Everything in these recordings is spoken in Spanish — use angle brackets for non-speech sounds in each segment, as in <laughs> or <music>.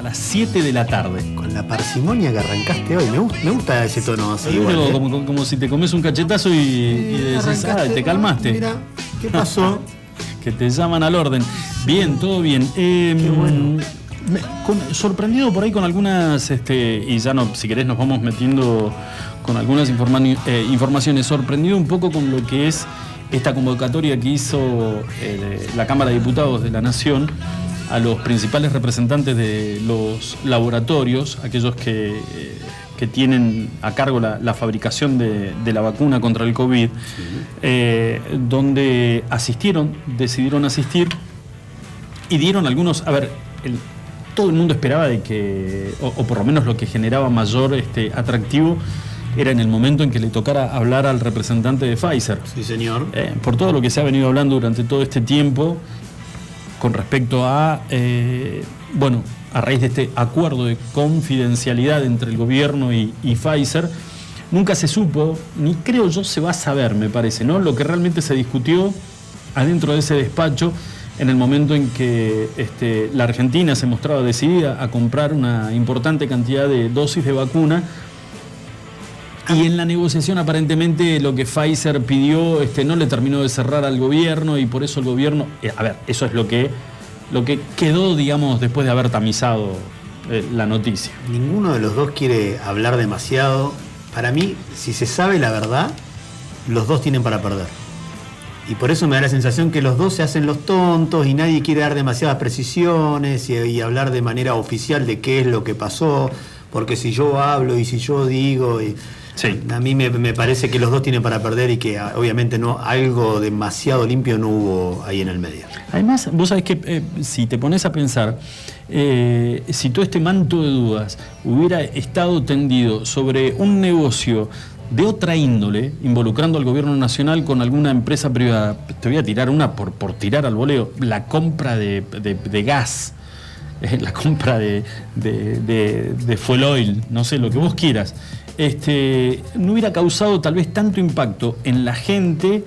A las 7 de la tarde. Con la parsimonia que arrancaste hoy. Me, gu- me gusta ese tono así. Igual, ¿eh? como, como si te comes un cachetazo y, y decís, ah, te calmaste. Mira, ¿qué <laughs> pasó? que te llaman al orden. Bien, todo bien. Eh, Qué bueno. me- con- sorprendido por ahí con algunas, este, y ya no, si querés nos vamos metiendo con algunas informa- eh, informaciones, sorprendido un poco con lo que es esta convocatoria que hizo eh, la Cámara de Diputados de la Nación a los principales representantes de los laboratorios, aquellos que, eh, que tienen a cargo la, la fabricación de, de la vacuna contra el COVID, eh, donde asistieron, decidieron asistir y dieron algunos, a ver, el- todo el mundo esperaba de que, o, o por lo menos lo que generaba mayor este, atractivo, era en el momento en que le tocara hablar al representante de Pfizer. Sí, señor. Eh, por todo lo que se ha venido hablando durante todo este tiempo con respecto a, eh, bueno, a raíz de este acuerdo de confidencialidad entre el gobierno y, Pfizer, nunca se supo, ni creo yo se va a saber, me parece, ¿no? Lo que realmente se discutió adentro de ese despacho en el momento en que este, la Argentina se mostraba decidida a comprar una importante cantidad de dosis de vacuna y en la negociación aparentemente lo que Pfizer pidió este, no le terminó de cerrar al gobierno y por eso el gobierno, eh, a ver, eso es lo que, lo que quedó, digamos, después de haber tamizado eh, la noticia. Ninguno de los dos quiere hablar demasiado. Para mí, si se sabe la verdad, los dos tienen para perder. Y por eso me da la sensación que los dos se hacen los tontos y nadie quiere dar demasiadas precisiones y, y hablar de manera oficial de qué es lo que pasó. Porque si yo hablo y si yo digo, y Sí. a mí me, me parece que los dos tienen para perder y que ah, obviamente no algo demasiado limpio no hubo ahí en el medio. Además, vos sabés que eh, si te pones a pensar, eh, si todo este manto de dudas hubiera estado tendido sobre un negocio de otra índole, involucrando al gobierno nacional con alguna empresa privada, te voy a tirar una por, por tirar al voleo, la compra de, de- de gas, <laughs> la compra de, de, de- de fuel oil, no sé, lo que vos quieras, este, no hubiera causado tal vez tanto impacto en la gente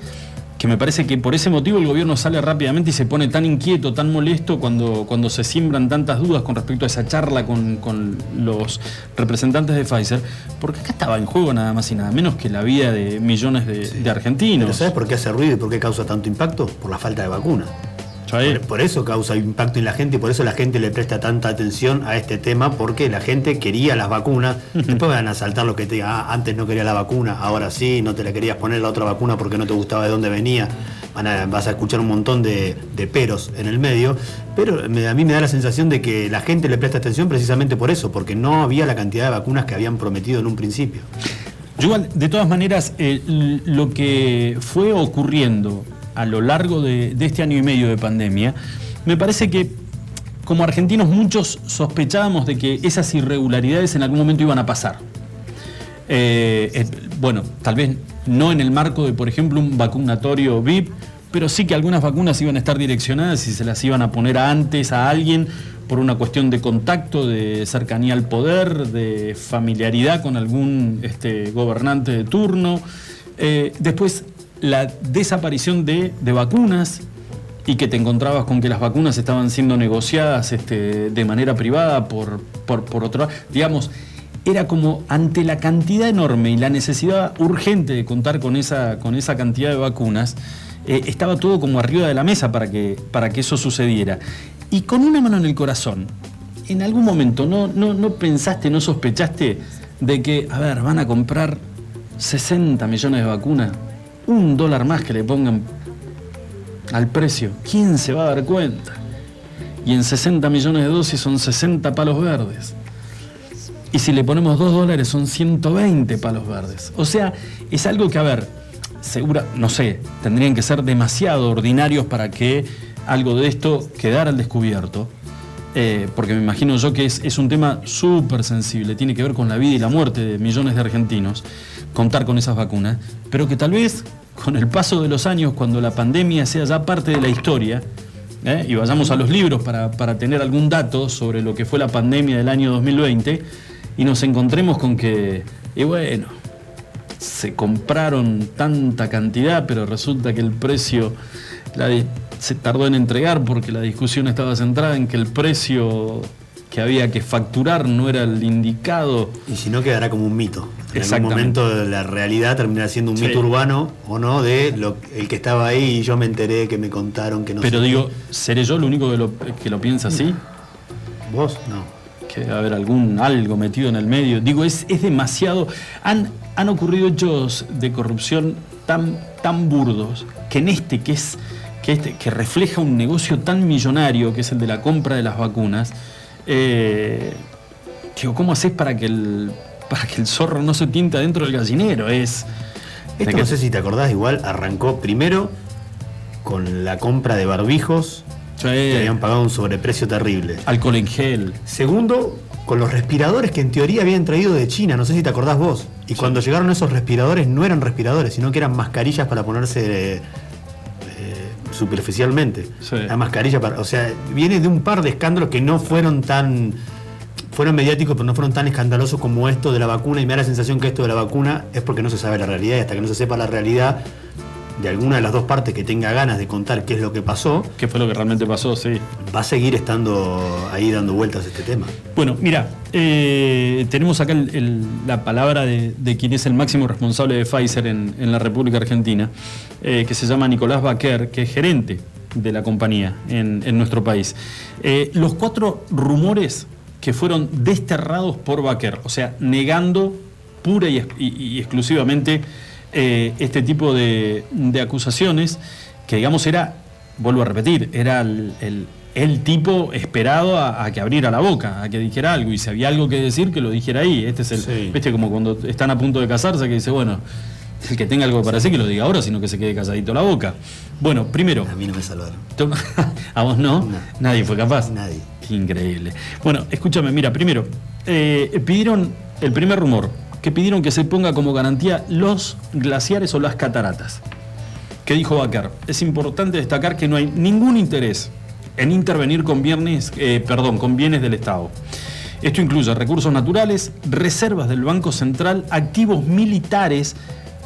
que me parece que por ese motivo el gobierno sale rápidamente y se pone tan inquieto, tan molesto cuando, cuando se siembran tantas dudas con respecto a esa charla con, con los representantes de Pfizer, porque acá estaba en juego nada más y nada menos que la vida de millones de, de argentinos. ¿Pero sabes por qué hace ruido y por qué causa tanto impacto? Por la falta de vacuna. Por, por eso causa impacto en la gente y por eso la gente le presta tanta atención a este tema, porque la gente quería las vacunas. Después van a saltar lo que te diga, ah, antes no quería la vacuna, ahora sí, no te la querías poner la otra vacuna porque no te gustaba de dónde venía. Van a- vas a escuchar un montón de, de peros en el medio, pero me- a mí me da la sensación de que la gente le presta atención precisamente por eso, porque no había la cantidad de vacunas que habían prometido en un principio. Yo de todas maneras, eh, lo que fue ocurriendo a lo largo de, este año y medio de pandemia, me parece que como argentinos muchos sospechábamos de que esas irregularidades en algún momento iban a pasar. Eh, eh, bueno, tal vez no en el marco de, por ejemplo, un vacunatorio VIP, pero sí que algunas vacunas iban a estar direccionadas y se las iban a poner antes a alguien por una cuestión de contacto, de cercanía al poder, de familiaridad con algún este, gobernante de turno. Eh, después, la desaparición de, de vacunas y que te encontrabas con que las vacunas estaban siendo negociadas este, de manera privada por, por, por otro. Digamos, era como ante la cantidad enorme y la necesidad urgente de contar con esa, con esa cantidad de vacunas, eh, estaba todo como arriba de la mesa para que, para que eso sucediera. Y con una mano en el corazón, en algún momento no, no, no pensaste, no sospechaste de que, a ver, van a comprar 60 millones de vacunas, un dólar más que le pongan al precio. ¿Quién se va a dar cuenta? Y en 60 millones de dosis son 60 palos verdes. Y si le ponemos 2 dólares son 120 palos verdes. O sea, es algo que, a ver, segura, no sé, tendrían que ser demasiado ordinarios para que algo de esto quedara al descubierto. Eh, porque me imagino yo que es, un tema súper sensible, tiene que ver con la vida y la muerte de millones de argentinos, contar con esas vacunas, pero que tal vez con el paso de los años, cuando la pandemia sea ya parte de la historia, ¿eh? y vayamos a los libros para, para tener algún dato sobre lo que fue la pandemia del año 2020, y nos encontremos con que, y bueno, se compraron tanta cantidad, pero resulta que el precio la se tardó en entregar porque la discusión estaba centrada en que el precio que había que facturar no era el indicado. Y si no, quedará como un mito. En algún momento la realidad terminará siendo un Sí. mito urbano o no de lo, el que estaba ahí y yo me enteré que me contaron que no Pero sé digo, ¿seré yo el único que lo, que lo piensa así? ¿Vos? No. que debe haber algún algo metido en el medio. Digo, es, es demasiado. Han, han ocurrido hechos de corrupción tan, tan burdos que en este que es. Que, este, que refleja un negocio tan millonario que es el de la compra de las vacunas, eh, digo, ¿cómo haces para que el para que el zorro no se tienta dentro del gallinero? Es Esto que- no sé si te acordás, igual arrancó primero con la compra de barbijos Sí, que habían pagado un sobreprecio terrible. alcohol en gel. Segundo, con los respiradores que en teoría habían traído de China, no sé si te acordás vos. Y cuando llegaron esos respiradores no eran respiradores, sino que eran mascarillas para ponerse superficialmente. Sí. La mascarilla para. O sea, viene de un par de escándalos que no fueron tan. Fueron mediáticos, pero no fueron tan escandalosos como esto de la vacuna. Y me da la sensación que esto de la vacuna es porque no se sabe la realidad. Y hasta que no se sepa la realidad de alguna de las dos partes que tenga ganas de contar qué es lo que pasó, ¿Qué fue lo que realmente pasó? Sí. va a seguir estando ahí dando vueltas este tema. Bueno, mira, eh, tenemos acá el- el- la palabra de, de quien es el máximo responsable de Pfizer en, en la República Argentina, eh, que se llama Nicolás Baquer, que es gerente de la compañía en, en nuestro país. Eh, los cuatro rumores que fueron desterrados por Baquer, o sea, negando pura y, ex- y- y exclusivamente eh, este tipo de, de acusaciones, que digamos era, vuelvo a repetir, era el, el- el tipo esperado a, a que abriera la boca, a que dijera algo, y si había algo que decir, que lo dijera ahí. Este es el, Sí. viste, como cuando están a punto de casarse, que dice, bueno, el que tenga algo para decir, que lo diga ahora, sino que se quede calladito la boca. Bueno, primero, A mí no me salvaron. Tú- <laughs> ¿A vos no? No. Nadie fue capaz. Nadie. Qué increíble. Bueno, escúchame, mira, primero, eh, pidieron el primer rumor, que pidieron que se ponga como garantía los glaciares o las cataratas. ¿Qué dijo Bacar? Es importante destacar que no hay ningún interés en intervenir con bienes, eh, perdón, con bienes del Estado. Esto incluye recursos naturales, reservas del Banco Central, activos militares,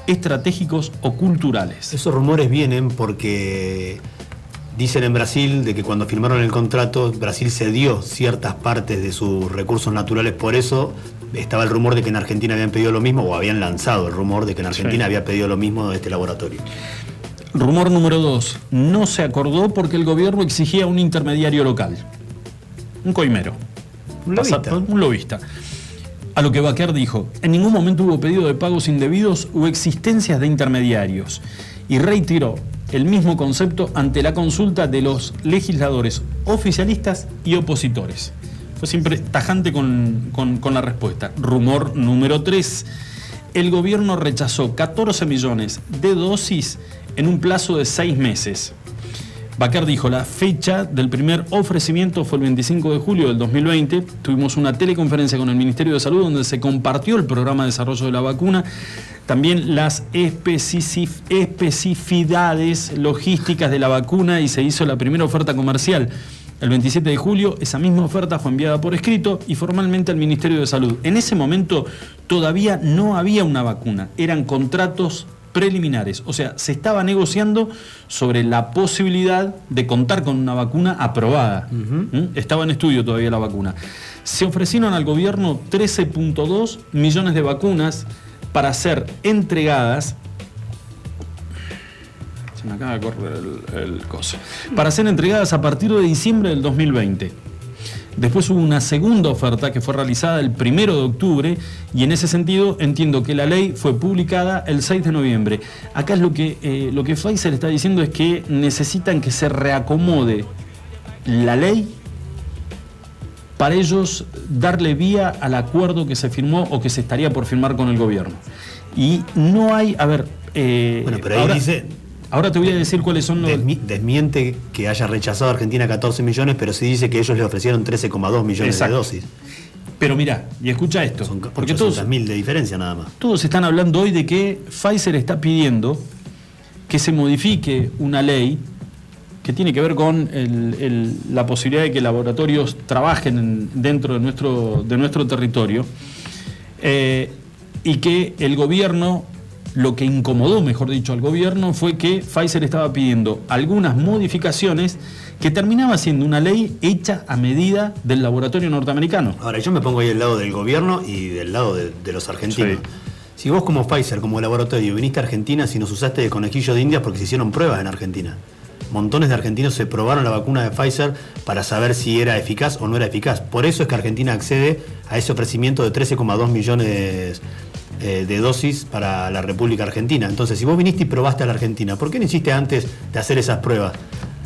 estratégicos o culturales. Esos rumores vienen porque dicen en Brasil de que cuando firmaron el contrato, Brasil cedió ciertas partes de sus recursos naturales, por eso estaba el rumor de que en Argentina habían pedido lo mismo, o habían lanzado el rumor de que en Argentina Sí. había pedido lo mismo de este laboratorio. Rumor número dos. No se acordó porque el gobierno exigía un intermediario local. Un coimero. Un Pasa- lobista. un lobista. A lo que Baquer dijo, en ningún momento hubo pedido de pagos indebidos o existencias de intermediarios. Y reiteró el mismo concepto ante la consulta de los legisladores oficialistas y opositores. Fue siempre tajante con, con- la respuesta. Rumor número 3. El gobierno rechazó 14 millones de dosis en un plazo de seis meses. Bacar dijo, la fecha del primer ofrecimiento fue el 25 de julio del 2020. Tuvimos una teleconferencia con el Ministerio de Salud donde se compartió el programa de desarrollo de la vacuna, también las especif- especificidades logísticas de la vacuna y se hizo la primera oferta comercial. El 27 de julio esa misma oferta fue enviada por escrito y formalmente al Ministerio de Salud. En ese momento todavía no había una vacuna, eran contratos preliminares, o sea, se estaba negociando sobre la posibilidad de contar con una vacuna aprobada. ¿Mm? Estaba en estudio todavía la vacuna. Se ofrecieron al gobierno 13.2 millones de vacunas para ser entregadas me acaba de correr el, el coso. Para ser entregadas a partir de diciembre del 2020. Después hubo una segunda oferta que fue realizada el primero de octubre y en ese sentido entiendo que la ley fue publicada el 6 de noviembre. Acá es lo que, eh, lo que Pfizer está diciendo es que necesitan que se reacomode la ley para ellos darle vía al acuerdo que se firmó o que se estaría por firmar con el gobierno. Y no hay, a ver, eh, Bueno, pero ahí ahora, dice- ahora te voy a decir cuáles son los... Desmi- desmiente que haya rechazado a Argentina 14 millones, pero sí dice que ellos le ofrecieron 13,2 millones Exacto. de dosis. Pero mira, y escucha esto, Son porque todos, mil de diferencia nada más. todos están hablando hoy de que Pfizer está pidiendo que se modifique una ley que tiene que ver con el- el- la posibilidad de que laboratorios trabajen en- dentro de nuestro, de nuestro territorio eh, y que el gobierno, lo que incomodó, mejor dicho, al gobierno fue que Pfizer estaba pidiendo algunas modificaciones que terminaba siendo una ley hecha a medida del laboratorio norteamericano. Ahora, yo me pongo ahí del lado del gobierno y del lado de, los argentinos. Si vos como Pfizer, como laboratorio, viniste a Argentina, si nos usaste de conejillo de indias porque se hicieron pruebas en Argentina. Montones de argentinos se probaron la vacuna de Pfizer para saber si era eficaz o no era eficaz. Por eso es que Argentina accede a ese ofrecimiento de 13,2 millones eh, de dosis para la República Argentina. Entonces, si vos viniste y probaste a la Argentina, ¿por qué no hiciste antes de hacer esas pruebas?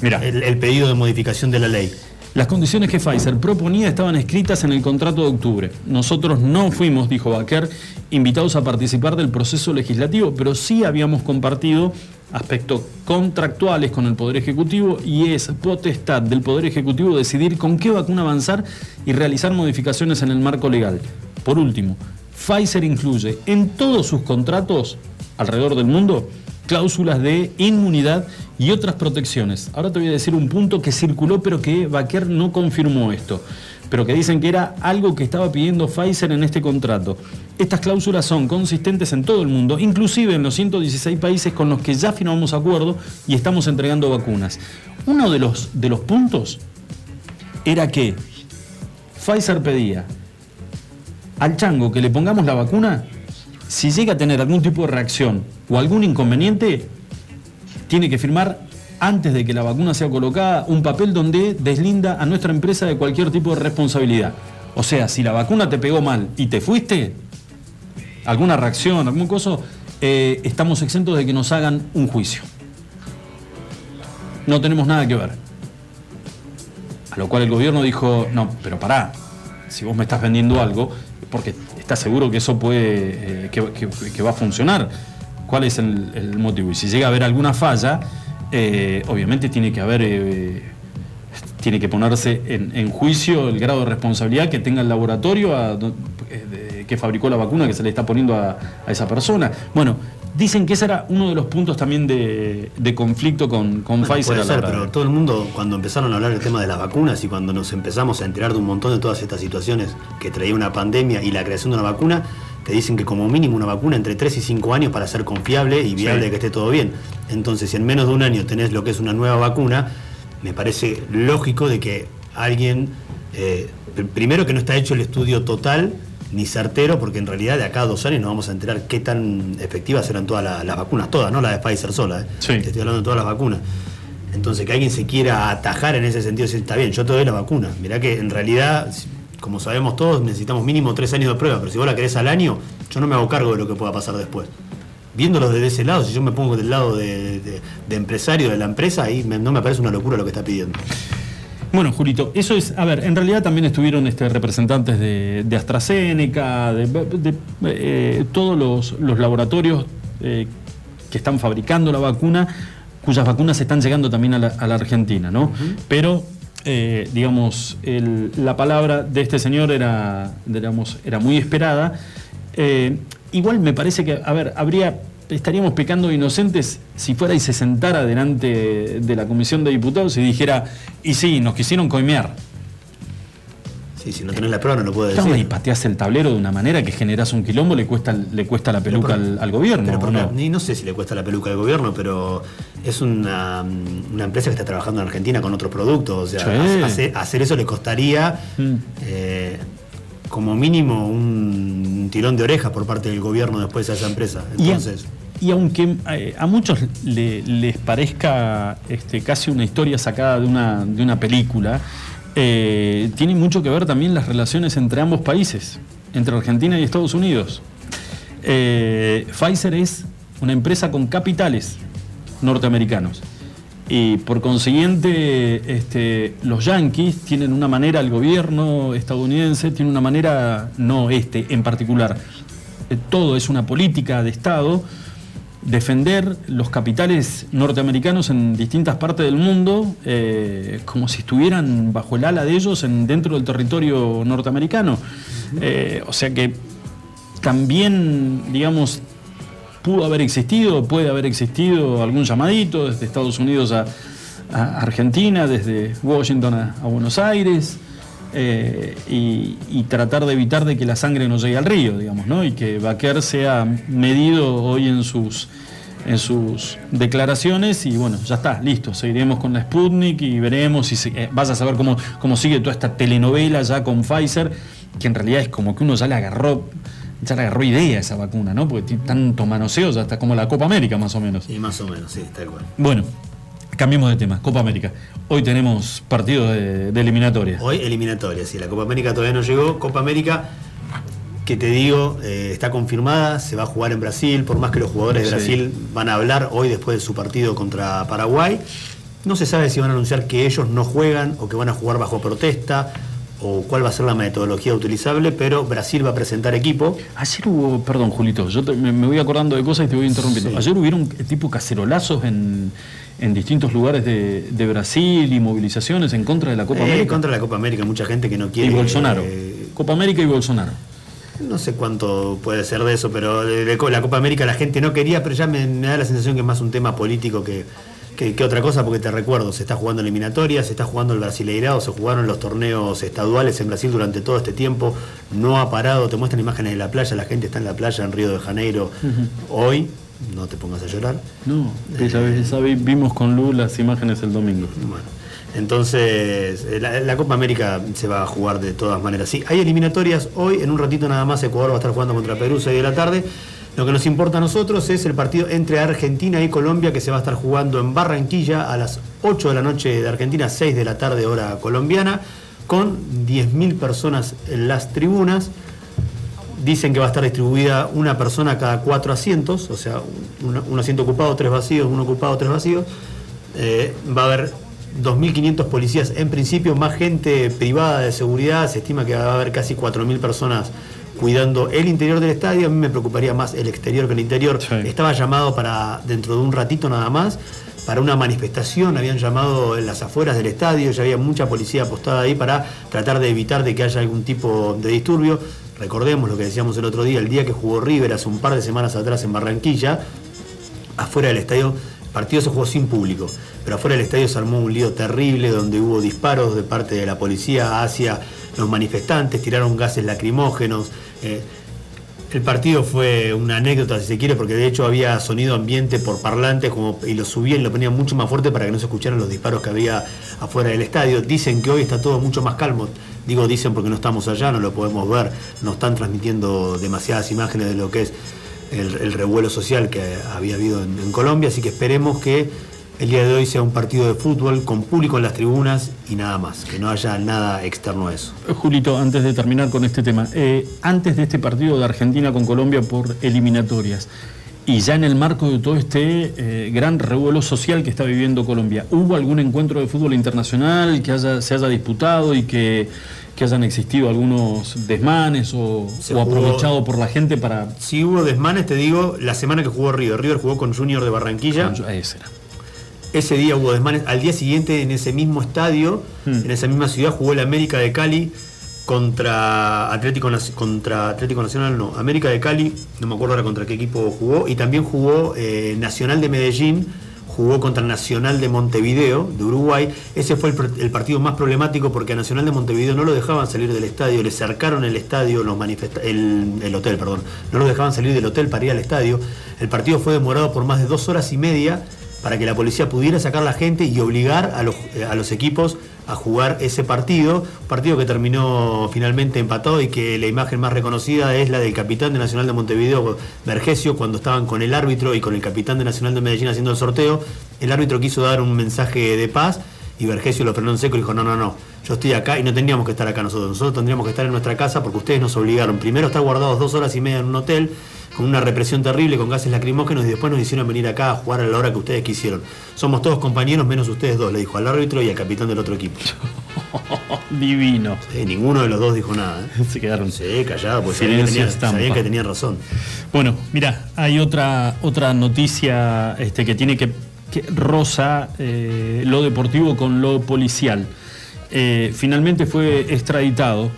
Mira, el, pedido de modificación de la ley. Las condiciones que Pfizer proponía estaban escritas en el contrato de octubre. Nosotros no fuimos, dijo Baquer, invitados a participar del proceso legislativo, pero sí habíamos compartido aspectos contractuales con el Poder Ejecutivo y es potestad del Poder Ejecutivo decidir con qué vacuna avanzar y realizar modificaciones en el marco legal. Por último, Pfizer incluye en todos sus contratos alrededor del mundo cláusulas de inmunidad y otras protecciones. Ahora te voy a decir un punto que circuló pero que Baquer no confirmó esto, pero que dicen que era algo que estaba pidiendo Pfizer en este contrato. Estas cláusulas son consistentes en todo el mundo, inclusive en los 116 países con los que ya firmamos acuerdo y estamos entregando vacunas. Uno de los, de los puntos era que Pfizer pedía al chango que le pongamos la vacuna si llega a tener algún tipo de reacción o algún inconveniente, tiene que firmar antes de que la vacuna sea colocada un papel donde deslinda a nuestra empresa de cualquier tipo de responsabilidad. O sea, si la vacuna te pegó mal y te fuiste, alguna reacción, algún coso, eh, estamos exentos de que nos hagan un juicio. No tenemos nada que ver. A lo cual el gobierno dijo, no, pero pará, si vos me estás vendiendo algo, porque está seguro que eso puede, eh, que, va a funcionar. ¿Cuál es el, motivo? Y si llega a haber alguna falla, eh, obviamente tiene que haber, eh, tiene que ponerse en, juicio el grado de responsabilidad que tenga el laboratorio que fabricó la vacuna que se le está poniendo a, a esa persona. Bueno, Dicen que ese era uno de los puntos también de, conflicto con, con Pfizer. Puede ser, pero todo el mundo, cuando empezaron a hablar del tema de las vacunas y cuando nos empezamos a enterar de un montón de todas estas situaciones que traía una pandemia y la creación de una vacuna, te dicen que como mínimo una vacuna entre 3 y 5 años para ser confiable y viable que esté todo bien. Entonces, si en menos de un año tenés lo que es una nueva vacuna, me parece lógico de que alguien, eh, primero que no está hecho el estudio total, ni certero, porque en realidad de acá a dos años nos vamos a enterar qué tan efectivas eran todas las, vacunas, todas, no la de Pfizer sola, ¿eh? Te estoy hablando de todas las vacunas. Entonces, que alguien se quiera atajar en ese sentido, decir, está bien, yo te doy la vacuna. Mirá que en realidad, como sabemos todos, necesitamos mínimo tres años de prueba, pero si vos la querés al año, yo no me hago cargo de lo que pueda pasar después. Viéndolo desde ese lado, si yo me pongo del lado de, empresario de la empresa, ahí no me parece una locura lo que está pidiendo. Bueno, Julito, eso es, a ver, en realidad también estuvieron este, representantes de, AstraZeneca, de, eh, todos los, laboratorios eh, que están fabricando la vacuna, cuyas vacunas están llegando también a la, Argentina, ¿no? Pero, eh, digamos, la palabra de este señor era, digamos, era muy esperada. igual me parece que, a ver, habría estaríamos pecando inocentes si fuera y se sentara delante de la comisión de diputados y dijera, y sí, nos quisieron coimear. Sí, si no tenés la prueba no lo puedes decir. Y pateás el tablero de una manera que generás un quilombo, le cuesta, le cuesta la peluca al, gobierno. no? Ni, no sé si le cuesta la peluca al gobierno, pero es una, empresa que está trabajando en Argentina con otros productos. O sea, hacer, eso le costaría mm. eh, como mínimo un tirón de orejas por parte del gobierno después de esa empresa. Entonces. Y aunque eh, a muchos les parezca este, casi una historia sacada de una, de una película, eh, tiene mucho que ver también las relaciones entre ambos países, entre Argentina y Estados Unidos. Eh, Pfizer es una empresa con capitales norteamericanos. Y por consiguiente, este, los yanquis tienen una manera, el gobierno estadounidense tiene una manera, no este en particular, todo es una política de Estado defender los capitales norteamericanos en distintas partes del mundo eh, como si estuvieran bajo el ala de ellos en, dentro del territorio norteamericano. Eh, o sea que también, digamos, pudo haber existido, puede haber existido algún llamadito desde Estados Unidos a, Argentina, desde Washington a Buenos Aires. Eh, y, tratar de evitar de que la sangre no llegue al río, digamos, ¿no? Y que Baquer sea medido hoy en sus, en sus declaraciones y bueno, ya está, listo, seguiremos con la Sputnik y veremos si eh, vas a saber cómo, cómo sigue toda esta telenovela ya con Pfizer, que en realidad es como que uno ya le agarró ya le agarró idea esa vacuna, ¿no? Porque tiene tanto manoseo, ya está como la Copa América más o menos. Sí, más o menos, sí, está igual. Bueno, cambiemos de tema, Copa América. Hoy tenemos partido de, eliminatoria. Hoy eliminatoria, sí, la Copa América todavía no llegó. Copa América que te digo, eh, está confirmada, se va a jugar en Brasil, por más que los jugadores de Brasil van a hablar hoy después de su partido contra Paraguay. No se sabe si van a anunciar que ellos no juegan o que van a jugar bajo protesta o cuál va a ser la metodología utilizable, pero Brasil va a presentar equipo. Ayer hubo, perdón Julito, yo me, voy acordando de cosas y te voy interrumpiendo. Ayer hubieron tipo cacerolazos en, distintos lugares de, Brasil y movilizaciones en contra de la Copa eh, América. En contra de la Copa América, mucha gente que no quiere... Y Bolsonaro. Eh, Copa América y Bolsonaro. No sé cuánto puede ser de eso, pero la Copa América la gente no quería, pero ya me, da la sensación que es más un tema político que, que, otra cosa, porque te recuerdo, se está jugando eliminatorias, se está jugando el Brasileirado, se jugaron los torneos estaduales en Brasil durante todo este tiempo, no ha parado, te muestran imágenes de la playa, la gente está en la playa en Río de Janeiro hoy, no te pongas a llorar. No, esa vez, vimos con Lu las imágenes el domingo. Bueno. Entonces, eh, la, Copa América se va a jugar de todas maneras. Sí, hay eliminatorias hoy, en un ratito nada más Ecuador va a estar jugando contra Perú, 6 de la tarde. Lo que nos importa a nosotros es el partido entre Argentina y Colombia que se va a estar jugando en Barranquilla a las 8 de la noche de Argentina, 6 de la tarde hora colombiana, con 10.000 personas en las tribunas. Dicen que va a estar distribuida una persona cada cuatro asientos, o sea, un, asiento ocupado, tres vacíos, uno ocupado, tres vacíos. Eh, va a haber 2.500 policías en principio, más gente privada de seguridad, se estima que va a haber casi 4.000 personas cuidando el interior del estadio, a mí me preocuparía más el exterior que el interior. Estaba llamado para dentro de un ratito nada más, para una manifestación, habían llamado en las afueras del estadio, ya había mucha policía apostada ahí para tratar de evitar de que haya algún tipo de disturbio. Recordemos lo que decíamos el otro día, el día que jugó River hace un par de semanas atrás en Barranquilla, afuera del estadio partido se jugó sin público, pero afuera del estadio se armó un lío terrible donde hubo disparos de parte de la policía hacia los manifestantes, tiraron gases lacrimógenos. Eh, el partido fue una anécdota, si se quiere, porque de hecho había sonido ambiente por parlantes como, y lo subían y lo ponían mucho más fuerte para que no se escucharan los disparos que había afuera del estadio. Dicen que hoy está todo mucho más calmo. Digo, dicen porque no estamos allá, no lo podemos ver, no están transmitiendo demasiadas imágenes de lo que es el, revuelo social que había habido en, Colombia, así que esperemos que el día de hoy sea un partido de fútbol con público en las tribunas y nada más, que no haya nada externo a eso. Julito, antes de terminar con este tema, eh, antes de este partido de Argentina con Colombia por eliminatorias, y ya en el marco de todo este eh, gran revuelo social que está viviendo Colombia, ¿hubo algún encuentro de fútbol internacional que haya, se haya disputado y que que hayan existido algunos desmanes o, aprovechado por la gente para... Si hubo desmanes, te digo, la semana que jugó River. River jugó con Junior de Barranquilla. era. Ese día hubo desmanes. Al día siguiente, en ese mismo estadio, hmm. en esa misma ciudad, jugó el América de Cali contra Atlético, contra Atlético Nacional, no, América de Cali, no me acuerdo ahora contra qué equipo jugó, y también jugó eh, Nacional de Medellín jugó contra Nacional de Montevideo, de Uruguay. Ese fue el, partido más problemático porque a Nacional de Montevideo no lo dejaban salir del estadio, le cercaron el estadio, los el, el, hotel, perdón, no lo dejaban salir del hotel para ir al estadio. El partido fue demorado por más de dos horas y media para que la policía pudiera sacar la gente y obligar a los, a los equipos a jugar ese partido, partido que terminó finalmente empatado y que la imagen más reconocida es la del capitán de Nacional de Montevideo, Vergesio, cuando estaban con el árbitro y con el capitán de Nacional de Medellín haciendo el sorteo, el árbitro quiso dar un mensaje de paz y Vergesio lo frenó en seco y dijo, no, no, no, yo estoy acá y no tendríamos que estar acá nosotros, nosotros tendríamos que estar en nuestra casa porque ustedes nos obligaron. Primero estar guardados dos horas y media en un hotel, con una represión terrible, con gases lacrimógenos y después nos hicieron venir acá a jugar a la hora que ustedes quisieron. Somos todos compañeros menos ustedes dos, le dijo al árbitro y al capitán del otro equipo. <laughs> Divino. ninguno de los dos dijo nada. ¿eh? <laughs> Se quedaron. Sí, callados, pues sabían que, tenían, razón. Bueno, mira, hay otra, otra noticia este, que tiene que, que rosa eh, lo deportivo con lo policial. Eh, finalmente fue extraditado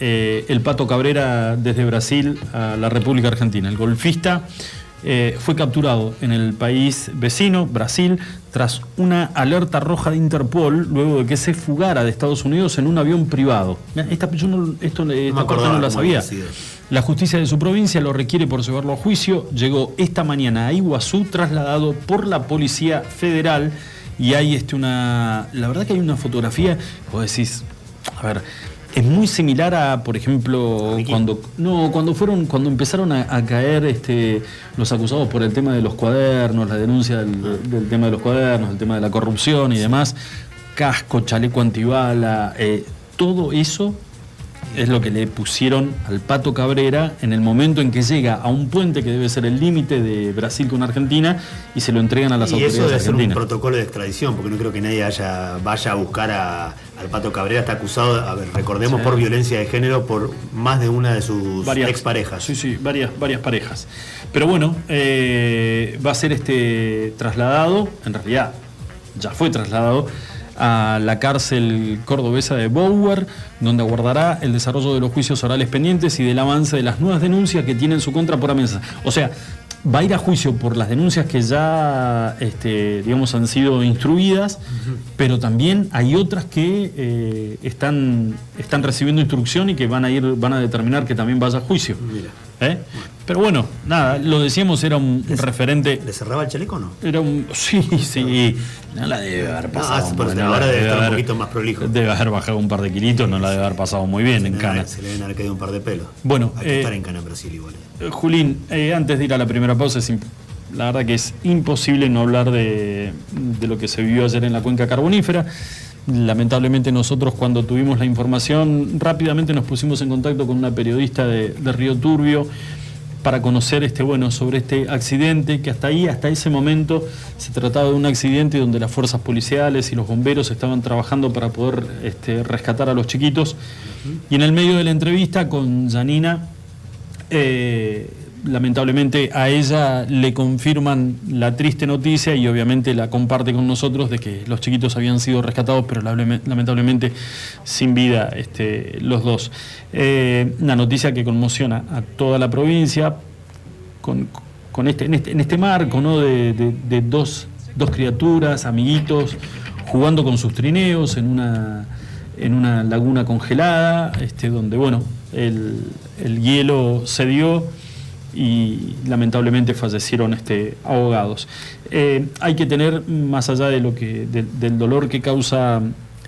eh, el Pato Cabrera desde Brasil a la República Argentina. El golfista eh, fue capturado en el país vecino, Brasil, tras una alerta roja de Interpol, luego de que se fugara de Estados Unidos en un avión privado. Esta, yo no, esto, esta parte no la sabía. La justicia de su provincia lo requiere por llevarlo a juicio. Llegó esta mañana a Iguazú, trasladado por la Policía Federal. Y hay este, una. La verdad que hay una fotografía, vos decís, a ver, es muy similar a, por ejemplo, cuando no, cuando fueron, cuando empezaron a, caer este, los acusados por el tema de los cuadernos, la denuncia del, tema de los cuadernos, el tema de la corrupción y demás, casco, chaleco antibala, eh, todo eso es lo que le pusieron al Pato Cabrera en el momento en que llega a un puente que debe ser el límite de Brasil con Argentina y se lo entregan a las autoridades y eso debe ser un protocolo de extradición, porque no creo que nadie haya, vaya a buscar al Pato Cabrera. Está acusado, a ver, recordemos, por violencia de género por más de una de sus exparejas. Sí, sí, varias, varias parejas. Pero bueno, eh, va a ser este trasladado, en realidad ya fue trasladado a la cárcel cordobesa de Bower, donde aguardará el desarrollo de los juicios orales pendientes y del avance de las nuevas denuncias que tiene en su contra por amenaza. O sea, va a ir a juicio por las denuncias que ya este, digamos, han sido instruidas, pero también hay otras que eh, están, están recibiendo instrucción y que van a ir, van a determinar que también vaya a juicio. ¿Eh? Pero bueno, nada, lo decíamos, era un referente. ¿Le cerraba el chaleco o no? Era un. <laughs> Sí, sí. No la debe haber pasado. ahora debe, estar un poquito más prolijo. Debe haber bajado un par de kilitos, no la debe haber pasado muy bien en Cana. Se le deben haber caído un par de pelos. Bueno. Hay que eh, estar en Cana, Brasil igual. Eh, Julín, antes de ir a la primera pausa, la verdad que es imposible no hablar de, de lo que se vivió ayer en la cuenca carbonífera. Lamentablemente nosotros cuando tuvimos la información rápidamente nos pusimos en contacto con una periodista de, Río Turbio para conocer este, bueno, sobre este accidente, que hasta ahí, hasta ese momento, se trataba de un accidente donde las fuerzas policiales y los bomberos estaban trabajando para poder este, rescatar a los chiquitos. Y en el medio de la entrevista con Janina, eh, lamentablemente a ella le confirman la triste noticia y obviamente la comparte con nosotros de que los chiquitos habían sido rescatados, pero lamentablemente sin vida este, los dos. Eh, una noticia que conmociona a toda la provincia con, este, en, este, en, este, marco ¿no? de, dos, dos, amiguitos, jugando con sus trineos en una, en una laguna congelada, este, donde bueno, el, el hielo se dio y lamentablemente fallecieron este, ahogados. Eh, hay que tener, más allá de lo que, del dolor que causa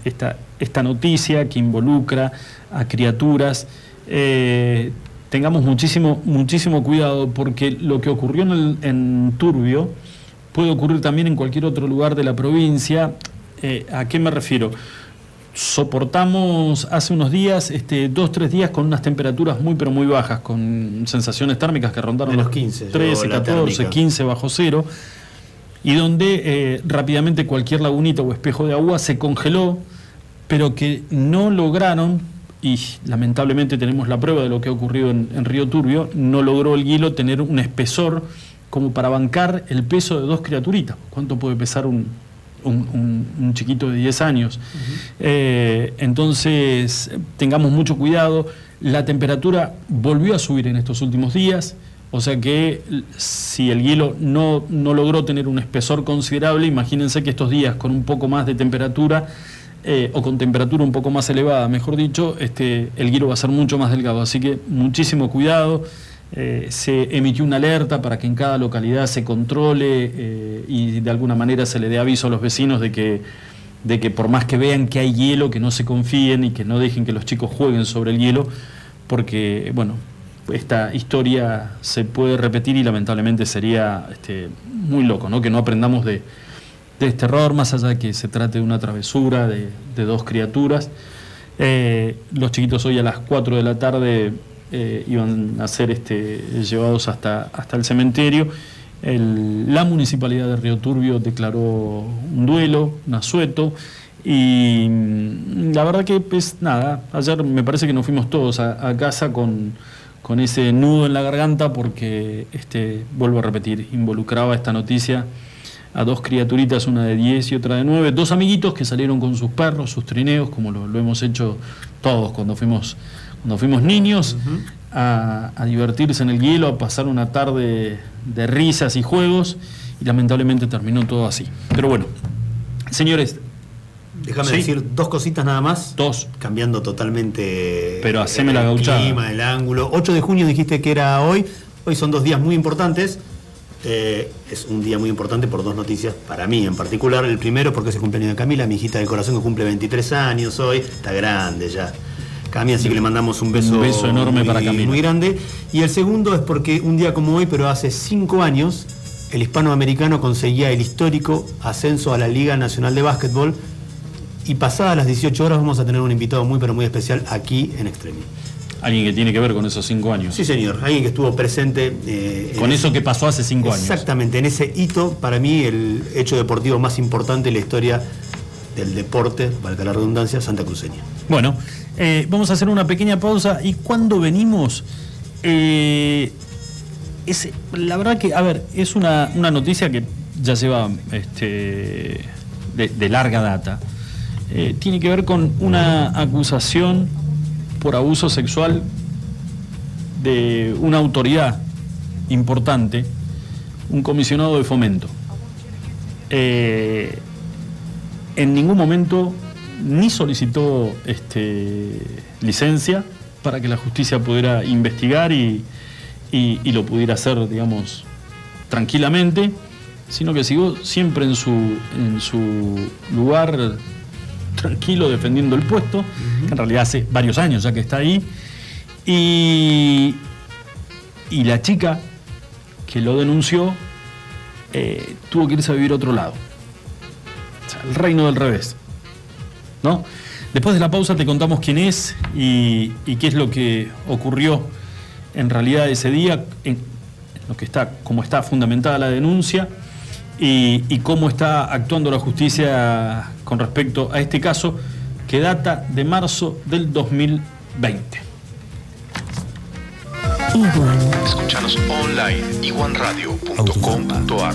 esta, esta noticia, que involucra a criaturas, eh, tengamos muchísimo, muchísimo cuidado porque lo que ocurrió en, en, Turbio puede ocurrir también en cualquier otro lugar de la provincia. Eh, ¿A qué me refiero? Soportamos hace unos días, este, dos, tres días con unas temperaturas muy pero muy bajas, con sensaciones térmicas que rondaron los 15, 13, 14, 15 bajo cero, y donde eh, rápidamente cualquier lagunita o espejo de agua se congeló, pero que no lograron, y lamentablemente tenemos la prueba de lo que ha ocurrido en, en Río Turbio, no logró el hielo tener un espesor como para bancar el peso de dos criaturitas. ¿Cuánto puede pesar un, un, chiquito de 10 años. Eh, entonces, tengamos mucho cuidado. La temperatura volvió a subir en estos últimos días, o sea que si el hielo no, no logró tener un espesor considerable, imagínense que estos días con un poco más de temperatura, eh, o con temperatura un poco más elevada, mejor dicho, este, el hielo va a ser mucho más delgado. Así que muchísimo cuidado. Eh, se emitió una alerta para que en cada localidad se controle eh, y de alguna manera se le dé aviso a los vecinos de que, de que por más que vean que hay hielo, que no se confíen y que no dejen que los chicos jueguen sobre el hielo, porque bueno, esta historia se puede repetir y lamentablemente sería este, muy loco, ¿no? que no aprendamos de, este error, más allá de que se trate de una travesura de, dos criaturas. Eh, los chiquitos hoy a las 4 de la tarde eh, iban a ser este, llevados hasta, hasta el cementerio. la municipalidad de Río Turbio declaró un duelo, un asueto, y mm, la verdad que, pues nada, ayer me parece que nos fuimos todos a, casa con, con, ese nudo en la garganta porque, este, vuelvo a repetir, involucraba esta noticia a dos criaturitas, una de 10 y otra de 9, dos amiguitos que salieron con sus perros, sus trineos, como lo, lo hemos hecho todos cuando fuimos cuando fuimos niños, a, a divertirse en el hielo, a pasar una tarde de risas y juegos, y lamentablemente terminó todo así. Pero bueno, señores, Déjame Sí. decir dos cositas nada más. Dos. Cambiando totalmente Pero haceme la el gauchada. clima, el ángulo. 8 de junio dijiste que era hoy. Hoy son dos días muy importantes. Eh, es un día muy importante por dos noticias, para mí en particular. El primero porque es el cumpleaños de Camila, mi hijita del corazón que cumple 23 años hoy. Está grande ya. Cami, así que le mandamos un beso, Un beso enorme muy, para Camila. muy grande. Y el segundo es porque un día como hoy, pero hace cinco años, el hispanoamericano conseguía el histórico ascenso a la Liga Nacional de Básquetbol. Y pasadas las 18 horas vamos a tener un invitado muy pero muy especial aquí en Extremi. alguien que tiene que ver con esos cinco años. Sí, señor, alguien que estuvo presente. eh, Con ese- eso que pasó hace cinco años. Exactamente, en ese hito, para mí, el hecho deportivo más importante en la historia del deporte, valga la redundancia, Santa Cruceña. Bueno, eh, vamos a hacer una pequeña pausa y cuando venimos, eh, es, la verdad que, a ver, es una, una noticia que ya lleva este, de, larga data. Eh, tiene que ver con una acusación por abuso sexual de una autoridad importante, un comisionado de fomento. En ningún momento ni solicitó este, licencia para que la justicia pudiera investigar y, y- y lo pudiera hacer, digamos, tranquilamente, sino que siguió siempre en su, en su lugar tranquilo defendiendo el puesto, que en realidad hace varios años ya que está ahí, y, y la chica que lo denunció eh, tuvo que irse a vivir a otro lado. El reino del revés. ¿No? Después de la pausa te contamos quién es y, y qué es lo que ocurrió en realidad ese día, en lo que está, cómo está fundamentada la denuncia y, y cómo está actuando la justicia con respecto a este caso que data de marzo del 2020. Igual. Escuchanos online iguanradio.com.ar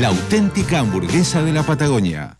la auténtica hamburguesa de la Patagonia.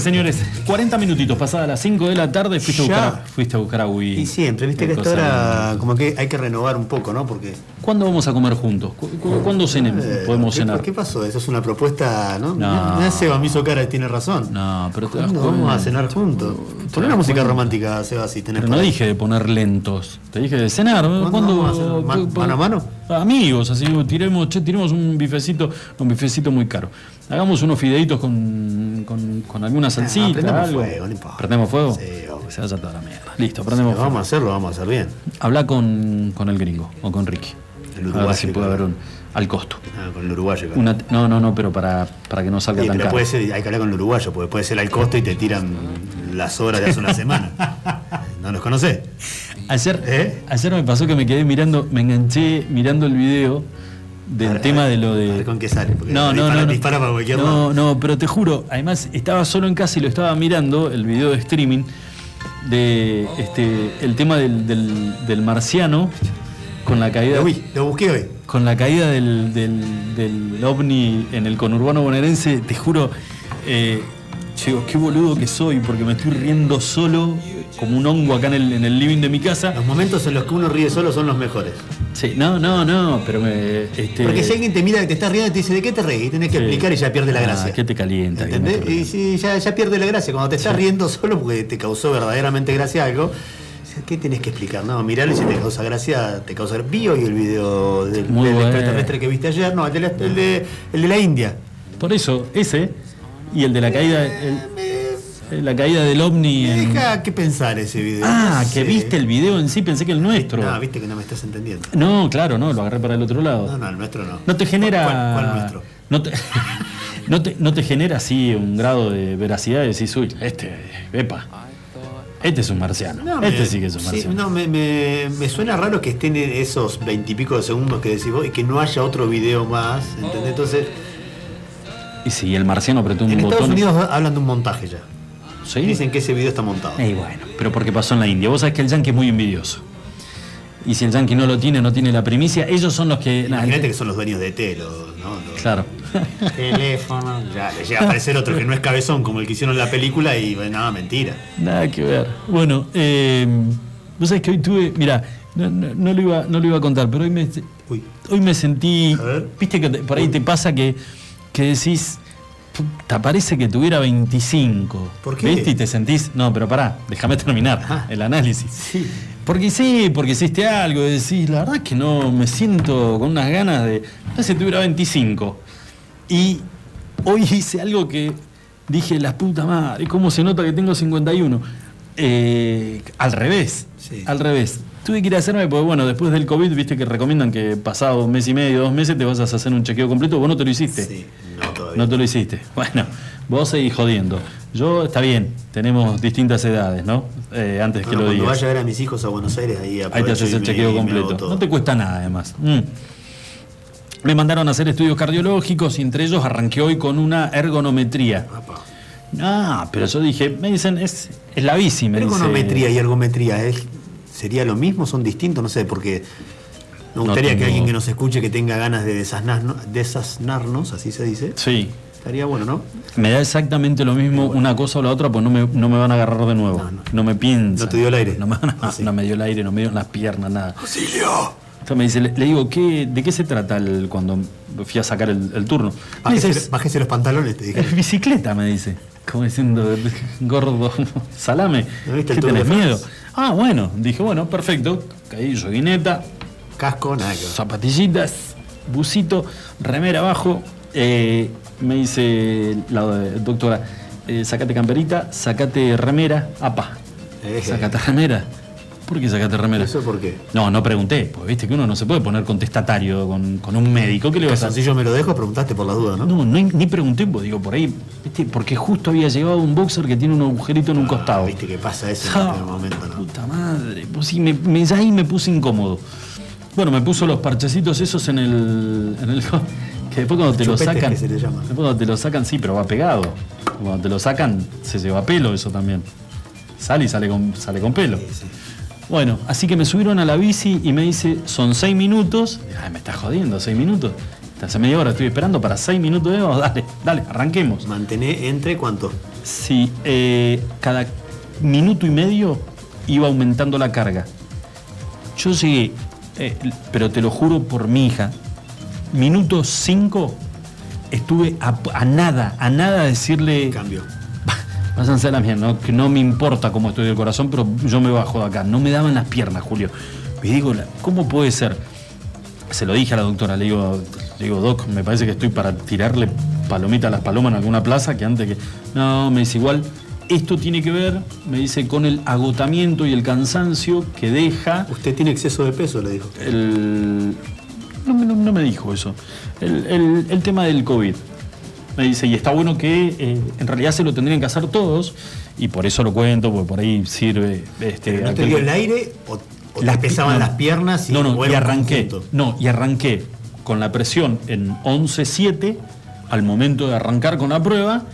Señores, 40 minutitos, pasada las 5 de la tarde, fuiste, a buscar, a buscar. Y siempre, viste que ahora como que hay que renovar un poco, ¿no? Porque... ¿Cuándo vamos a comer juntos? ¿Cu ¿Cuándo eh, cenemos? Podemos cenar? ¿Qué pasó? Eso es una propuesta, ¿no? no. no Seba me hizo cara y tiene razón. No, pero te vamos a cenar juntos? Poné una música cuenta? romántica, Seba, si tenés Pero no dije de poner lentos, te dije de cenar. ¿Cuándo? ¿Cuándo ¿Mano a mano? amigos, así tiremos, che, tiremos un bifecito, un bifecito muy caro. Hagamos unos fideitos con, con, alguna ah, salsita, ah, prendemos. Fuego, no importa. ¿Prendemos fuego? Sí, obvio. Se vaya toda la mierda. Listo, prendemos fuego. Vamos a hacerlo, vamos a hacer bien. Habla con, con el gringo o con Ricky. El uruguayo. A ver si puede haber un al costo. Ah, con el uruguayo. Claro. No, no, no, pero para, para que no salga sí, tan pero caro. Puede ser, hay que hablar con el uruguayo, porque puede ser al costo y te tiran las horas de hace una semana. <laughs> ¿No los conocés? Ayer, ¿Eh? ayer me pasó que me quedé mirando, me enganché mirando el video del ver, tema ver, de lo a de. ver con qué sale, porque No, no, dispara- no, no. dispara para cualquier no, lado. no, pero te juro, además estaba solo en casa y lo estaba mirando, el video de streaming, de este el tema del, del, del marciano con la caída. Lo vi, lo busqué hoy. Con la caída del, del, del ovni en el conurbano bonaerense, te juro, eh, digo, qué boludo que soy, porque me estoy riendo solo, como un hongo acá en el, en el living de mi casa. Los momentos en los que uno ríe solo son los mejores. Sí, no, no, no, pero me. Este, Porque si alguien te mira que te está riendo y te dice, ¿de qué te reís? Y tenés que Sí. explicar y ya pierde la Ah, gracia. ¿Qué te calienta? ¿Entendés? Y sí, ya, ya pierde la gracia. Cuando te estás riendo solo porque te causó verdaderamente gracia algo, ¿qué tenés que explicar? No, miralo y si te causa gracia, te causa gracia. y el video del, del extraterrestre que viste ayer? No, el de la, el de, el de la India. Por eso, ese y el de la caída. el- la caída del ovni. Me en- deja que pensar ese video. Ah, que viste el video en sí, pensé que el nuestro. No, viste que no me estás entendiendo. No, claro, no, lo agarré para el otro lado. No, no, el nuestro no. No te genera. ¿Cuál, cuál nuestro? No te, <laughs> no te, no te genera así un grado de veracidad de decir, uy, este, epa, este es un marciano. No, este me- sí que es un sí, marciano. no, me, me- me suena raro que estén en esos veintipico de segundos que decís vos y que no haya otro video más. ¿entendés? Entonces, Y si el marciano apretó un en Estados botón. Unidos hablan de un montaje ya. ¿Sí? Dicen que ese video está montado. Y bueno, pero porque pasó en la India. Vos sabés que el yankee es muy envidioso. Y si el yankee no lo tiene, no tiene la primicia, ellos son los que. Imagínate que son los dueños de T, los, ¿no? Los Claro. <laughs> teléfonos. Ya le llega a aparecer otro que no es cabezón, como el que hicieron en la película, y nada, mentira. Nada que ver. Bueno, eh, vos sabés que hoy tuve. Mira, no, no- no lo iba, no lo iba a contar, pero hoy me, Uy. hoy me sentí. A ver. Viste que te- por ahí te pasa que, que decís. Te parece que tuviera 25. ¿Por qué? ¿Viste? Y te sentís. No, pero pará, déjame terminar Ajá. el análisis. Sí. Porque sí, porque hiciste algo, y decís, la verdad es que no me siento con unas ganas de. Parece que tuviera 25. Y hoy hice algo que dije, la puta madre, ¿cómo se nota que tengo 51? Eh, al revés, Sí. al revés. Tuve que ir a hacerme, porque bueno, después del COVID, viste que recomiendan que pasado un mes y medio, dos meses, te vas a hacer un chequeo completo, vos no te lo hiciste. Sí, no todavía. No te lo hiciste. <laughs> Bueno, vos seguís jodiendo. Yo, está bien, tenemos distintas edades, ¿no? Eh, antes que lo cuando digas. vaya a ver a mis hijos a Buenos Aires, ahí Ahí te haces el chequeo me completo. No te cuesta nada, además. Mm. Me mandaron a hacer estudios cardiológicos y entre ellos arranqué hoy con una ergonometría. Ah, pero yo dije, me dicen, es, es la bici, me dice. Ergonometría y ergometría, ¿es- ¿sería lo mismo? ¿Son distintos? No sé, porque me No gustaría que alguien que nos escuche que tenga ganas de desasnarnos, desasnarnos así se dice. Sí. Estaría bueno, ¿no? Me da exactamente lo mismo una cosa o la otra, pues no me, no me van a agarrar de nuevo. No, No, no. me piensan. ¿No te dio el aire? No me, Ah, sí. no me dio el aire, no me dio las piernas, nada. ¡Auxilio! Entonces me dice, le, le digo, ¿qué, ¿de qué se trata el, cuando fui a sacar el, el turno? Dice, Bájese, los pantalones, te dije. Es bicicleta, me dice. Como diciendo, <laughs> gordo, <laughs> salame. ¿No viste ¿Qué tenés miedo? France? Ah, bueno. Dije, bueno, perfecto. Caí, joguineta, Casco, nada zapatillitas, busito, remera abajo. Eh, me dice la doctora, eh, sacate camperita, sacate remera, apa. Eje. Sacate remera. ¿Por qué sacate remera? ¿Eso por qué? No, no pregunté, porque viste que uno no se puede poner contestatario con, con un médico. ¿Qué le vas a Si yo me lo dejo, preguntaste por las dudas, ¿no? no, no, ni pregunté, pues digo, por ahí, ¿viste? porque justo había llegado un boxer que tiene un agujerito en un costado. Ah, Viste que pasa eso en este momento, ¿no? Puta madre, pues sí, me, me- ya ahí me puse incómodo. Bueno, me puso los parchecitos esos en el. En el que después cuando te lo sacan. que se le llama. Después cuando te lo sacan, sí, pero va pegado. Cuando te lo sacan, se lleva pelo eso también. Sale y sale con, sale con pelo. Bueno, así que me subieron a la bici y me dice, son seis minutos. Ay, me está jodiendo, seis minutos. Hace media hora estoy esperando para seis minutos de <laughs> dale, dale, arranquemos. Mantener entre cuánto? Sí, eh, cada minuto y medio iba aumentando la carga. Yo llegué, eh, pero te lo juro por mi hija, minuto 5 estuve a, a nada, a nada decirle, Cambio. Váyanse a la mierda, ¿no? que no me importa cómo estoy del corazón, pero yo me bajo de acá. No me daban las piernas, Julio. Y digo, ¿cómo puede ser? Se lo dije a la doctora, le digo, le digo, Doc, me parece que estoy para tirarle palomita a las palomas en alguna plaza que antes que. No, me dice igual, Esto tiene que ver, me dice, con el agotamiento y el cansancio que deja Usted tiene exceso de peso, le dijo. el... No, me- no- no me dijo eso. El, el- el tema del COVID. Me dice, y está bueno que eh, en realidad se lo tendrían que hacer todos, y por eso lo cuento, porque por ahí sirve... Este, ¿No te dio el aire o, o las te pesaban no, las piernas y, no, no, y arranqué. No, y arranqué con la presión en 11.7 al momento de arrancar con la prueba.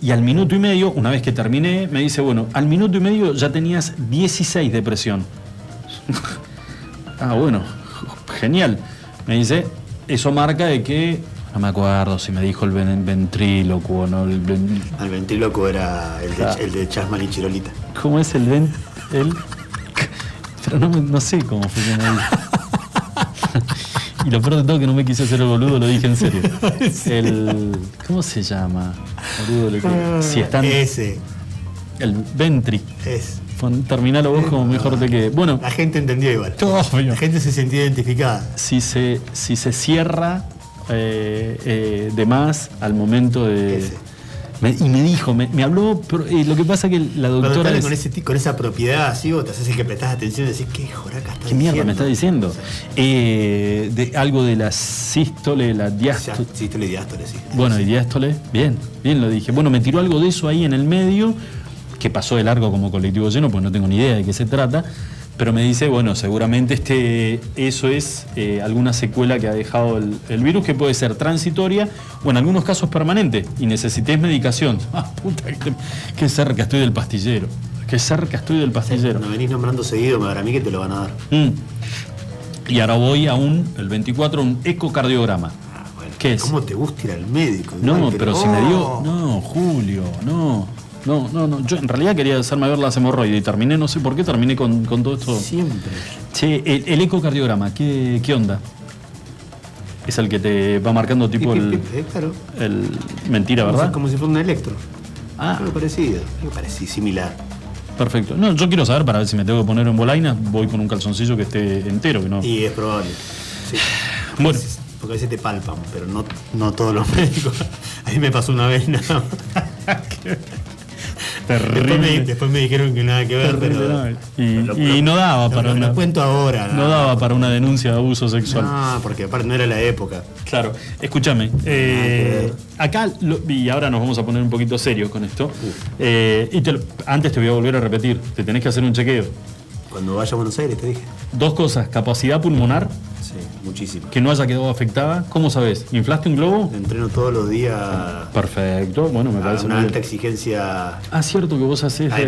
Y al minuto y medio, una vez que terminé, me dice, bueno, al minuto y medio ya tenías 16 de presión. <laughs> ah, bueno, genial. Me dice, eso marca de que, no me acuerdo si me dijo el ven- ventrílocuo, ¿no? El ven- Al ventríloco era el de, el de Chasman y Chirolita. ¿Cómo es el ven? El... Pero no, no sé cómo funciona ahí. <laughs> Y lo peor de todo que no me quise hacer el boludo, lo dije en serio. <laughs> El. ¿Cómo se llama? Boludo, lo que- si están. Ese, El Ventri. es. Terminalo vos como mejor te quede. Bueno, La gente entendió igual. Obvio. La gente se sentía identificada. si se, si se cierra eh, eh, de más al momento de. Ese. Me- y me dijo, me, me habló, eh, lo que pasa que la doctora. es- con, ese, ti- con esa propiedad así, vos te haces el que prestás atención y decís, ¿qué joraca está ¿Qué mierda me está diciendo? Eh, de algo de la sístole, la diástole. sístole y diástole, sí. Bueno, y diástole, bien, bien lo dije. Bueno, me tiró algo de eso ahí en el medio, que pasó de largo como colectivo lleno, pues no tengo ni idea de qué se trata. Pero me dice, bueno, seguramente este, eso es eh, alguna secuela que ha dejado el, el virus, que puede ser transitoria o en algunos casos permanente, y necesites medicación. <laughs> Ah, puta, que, qué cerca estoy del pastillero. Qué cerca estoy del pastillero. Cuando venís nombrando seguido, para mí que te lo van a dar. Mm. Y ahora voy a un, el 24, un ecocardiograma. Ah, bueno, ¿Qué es? ¿Cómo te gusta ir al médico? No, Igual, pero si me dio. No, Julio, no. No, no, no. Yo en realidad quería hacerme ver las hemorroides y terminé, no sé por qué, terminé con, con todo esto. Siempre. Che, el, el ecocardiograma, ¿qué, ¿qué onda? Es el que te va marcando tipo Pip, el. pip, eh, claro. el mentira, ¿verdad? Como si fuera un electro. Ah, Algo parecido. Algo parecido, similar. perfecto. No, yo quiero saber para ver si me tengo que poner en bolaina, voy con un calzoncillo que esté entero, que no. Y es probable. Sí. <sighs> Bueno. Porque a veces te palpan, pero no, no todos los <laughs> médicos. A mí me pasó una vez nada más. <laughs> Después me, después me dijeron que nada que ver, Terrible, pero. ¿no? Y- lo- y no daba para lo- una- Lo cuento ahora. No daba para una denuncia de abuso sexual. No, porque aparte no era la época. Claro, escúchame. eh, acá, y ahora nos vamos a poner un poquito serios con esto. eh, y te antes te voy a volver a repetir: te tenés que hacer un chequeo. Cuando vaya a Buenos Aires, te dije. Dos cosas: capacidad pulmonar, Sí, muchísimo. que no haya quedado afectada. ¿Cómo sabes? ¿Inflaste un globo? Entreno todos los días Perfecto, bueno, me a parece una muy alta bien. exigencia. Ah, cierto que vos haces este,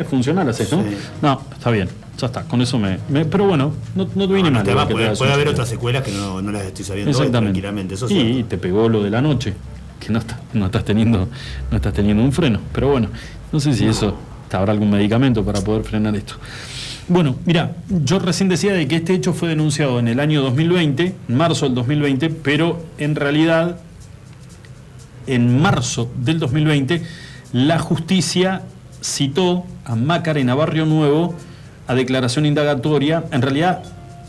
eh, funcional, haces, ¿no? Sí. No, está bien, ya está, con eso me. me- pero bueno, no, no te viene No, mal. además, puede, puede haber otras secuelas que no, no las estoy sabiendo hoy Exactamente. tranquilamente. Eso sí. y te pegó lo de la noche, que no, está- no estás teniendo, no estás teniendo un freno. Pero bueno, no sé si eso habrá algún medicamento para poder frenar esto. Bueno, mira, yo recién decía de que este hecho fue denunciado en el año 2020, en marzo del 2020, pero en realidad en marzo del 2020 la justicia citó a Macarena Barrio Nuevo a declaración indagatoria, en realidad,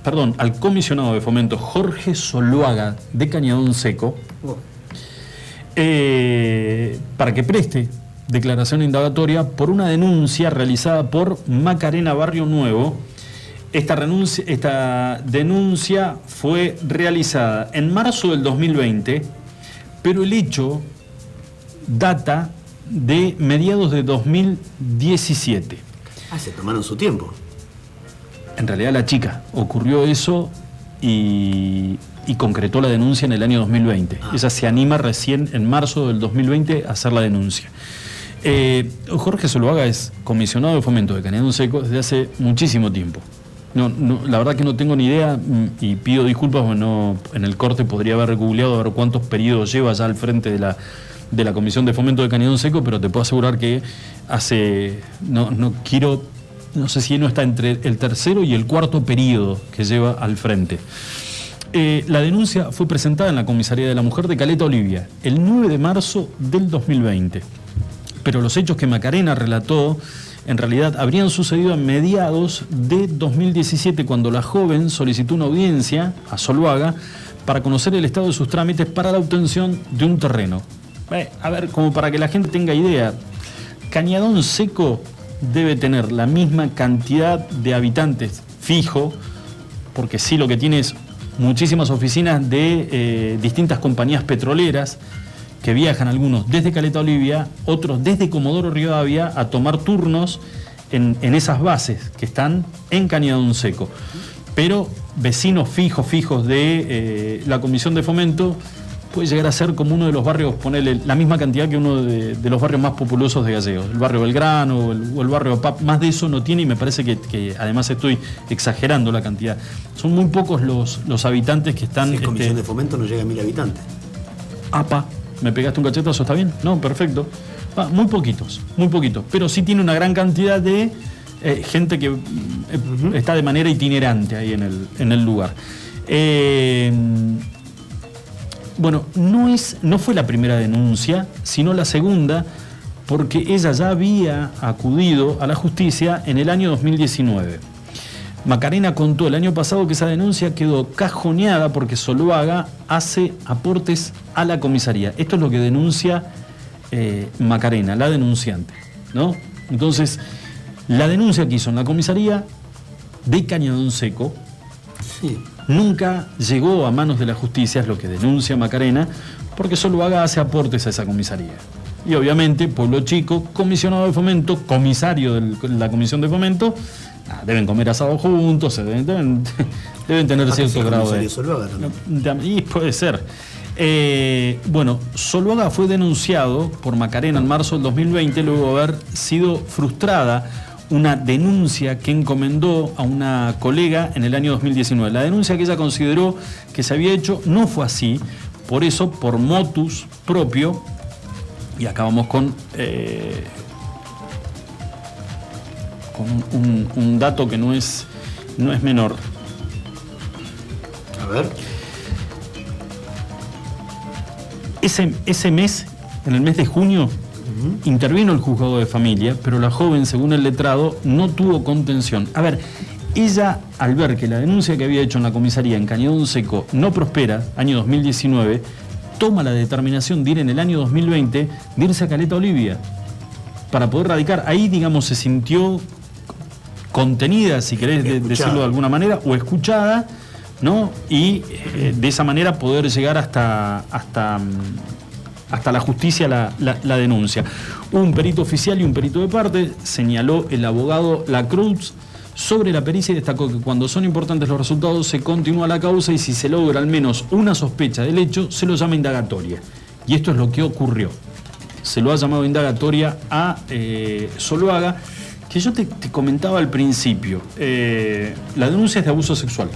perdón, al comisionado de fomento Jorge Soluaga de Cañadón Seco, eh, para que preste declaración indagatoria por una denuncia realizada por Macarena Barrio Nuevo. Esta, renuncia- esta denuncia fue realizada en marzo del 2020, pero el hecho data de mediados de 2017. Ah, se tomaron su tiempo. En realidad la chica ocurrió eso y, y concretó la denuncia en el año 2020. Ella se anima recién en marzo del 2020 a hacer la denuncia. Eh, Jorge Zuluaga es comisionado de fomento de Cañadón Seco desde hace muchísimo tiempo. No, la verdad que no tengo ni idea mm, y pido disculpas, no, en el corte podría haber googleado a ver cuántos periodos lleva ya al frente de la, de la Comisión de Fomento de Cañadón Seco, pero te puedo asegurar que hace, no, no quiero, no sé si no está entre el tercero y el cuarto periodo que lleva al frente. Eh, la denuncia fue presentada en la Comisaría de la Mujer de Caleta Olivia el 9 de marzo del 2020. Pero los hechos que Macarena relató en realidad habrían sucedido a mediados de 2017 cuando la joven solicitó una audiencia a Soluaga para conocer el estado de sus trámites para la obtención de un terreno. Eh, a ver, como para que la gente tenga idea, Cañadón Seco debe tener la misma cantidad de habitantes fijo, porque sí lo que tiene es muchísimas oficinas de eh, distintas compañías petroleras que viajan algunos desde Caleta Olivia, otros desde Comodoro Rivadavia a tomar turnos en, en esas bases que están en Cañadón Seco. Pero vecinos fijos, fijos de eh, la Comisión de Fomento puede llegar a ser como uno de los barrios, ponerle la misma cantidad que uno de, de los barrios más populosos de Gallegos, el barrio Belgrano o el, o el barrio PAP, más de eso no tiene y me parece que, que además estoy exagerando la cantidad. Son muy pocos los, los habitantes que están... Si es comisión este, de fomento no llega a mil habitantes. APA, ¿me pegaste un cachetazo? ¿Está bien? No, perfecto. Ah, muy poquitos, muy poquitos. Pero sí tiene una gran cantidad de eh, gente que eh, está de manera itinerante ahí en el, en el lugar. Eh, bueno, no, es, no fue la primera denuncia, sino la segunda, porque ella ya había acudido a la justicia en el año 2019. Macarena contó el año pasado que esa denuncia quedó cajoneada porque Soloaga hace aportes a la comisaría. Esto es lo que denuncia eh, Macarena, la denunciante. ¿no? Entonces, la denuncia que hizo en la comisaría de Cañadón Seco nunca llegó a manos de la justicia, es lo que denuncia Macarena, porque Soloaga hace aportes a esa comisaría. Y obviamente, Pueblo Chico, comisionado de fomento, comisario de la comisión de fomento, ah, deben comer asado juntos, deben, deben, <laughs> deben tener cierto grado de... Y puede ser. Eh, bueno, Soloaga fue denunciado por Macarena en marzo del 2020 luego de haber sido frustrada una denuncia que encomendó a una colega en el año 2019. La denuncia que ella consideró que se había hecho no fue así, por eso, por motus propio, y acabamos con, eh, con un, dato que no es, no es menor. A ver. Ese, ese mes, en el mes de junio, intervino el juzgado de familia, pero la joven, según el letrado, no tuvo contención. A ver, ella, al ver que la denuncia que había hecho en la comisaría en Cañadón Seco no prospera, año 2019, toma la determinación de ir en el año 2020, de irse a Caleta Olivia, para poder radicar. Ahí, digamos, se sintió contenida, si querés de- decirlo de alguna manera, o escuchada, ¿no? Y eh, de esa manera poder llegar hasta, hasta, mm, hasta la justicia la, la- la denuncia. Un perito oficial y un perito de parte, señaló el abogado Lacruz. Sobre la pericia y destacó que cuando son importantes los resultados se continúa la causa y si se logra al menos una sospecha del hecho, se lo llama indagatoria. Y esto es lo que ocurrió se lo ha llamado indagatoria a eh, Soloaga, que yo te, comentaba al principio. Eh, la denuncia es de abuso sexual,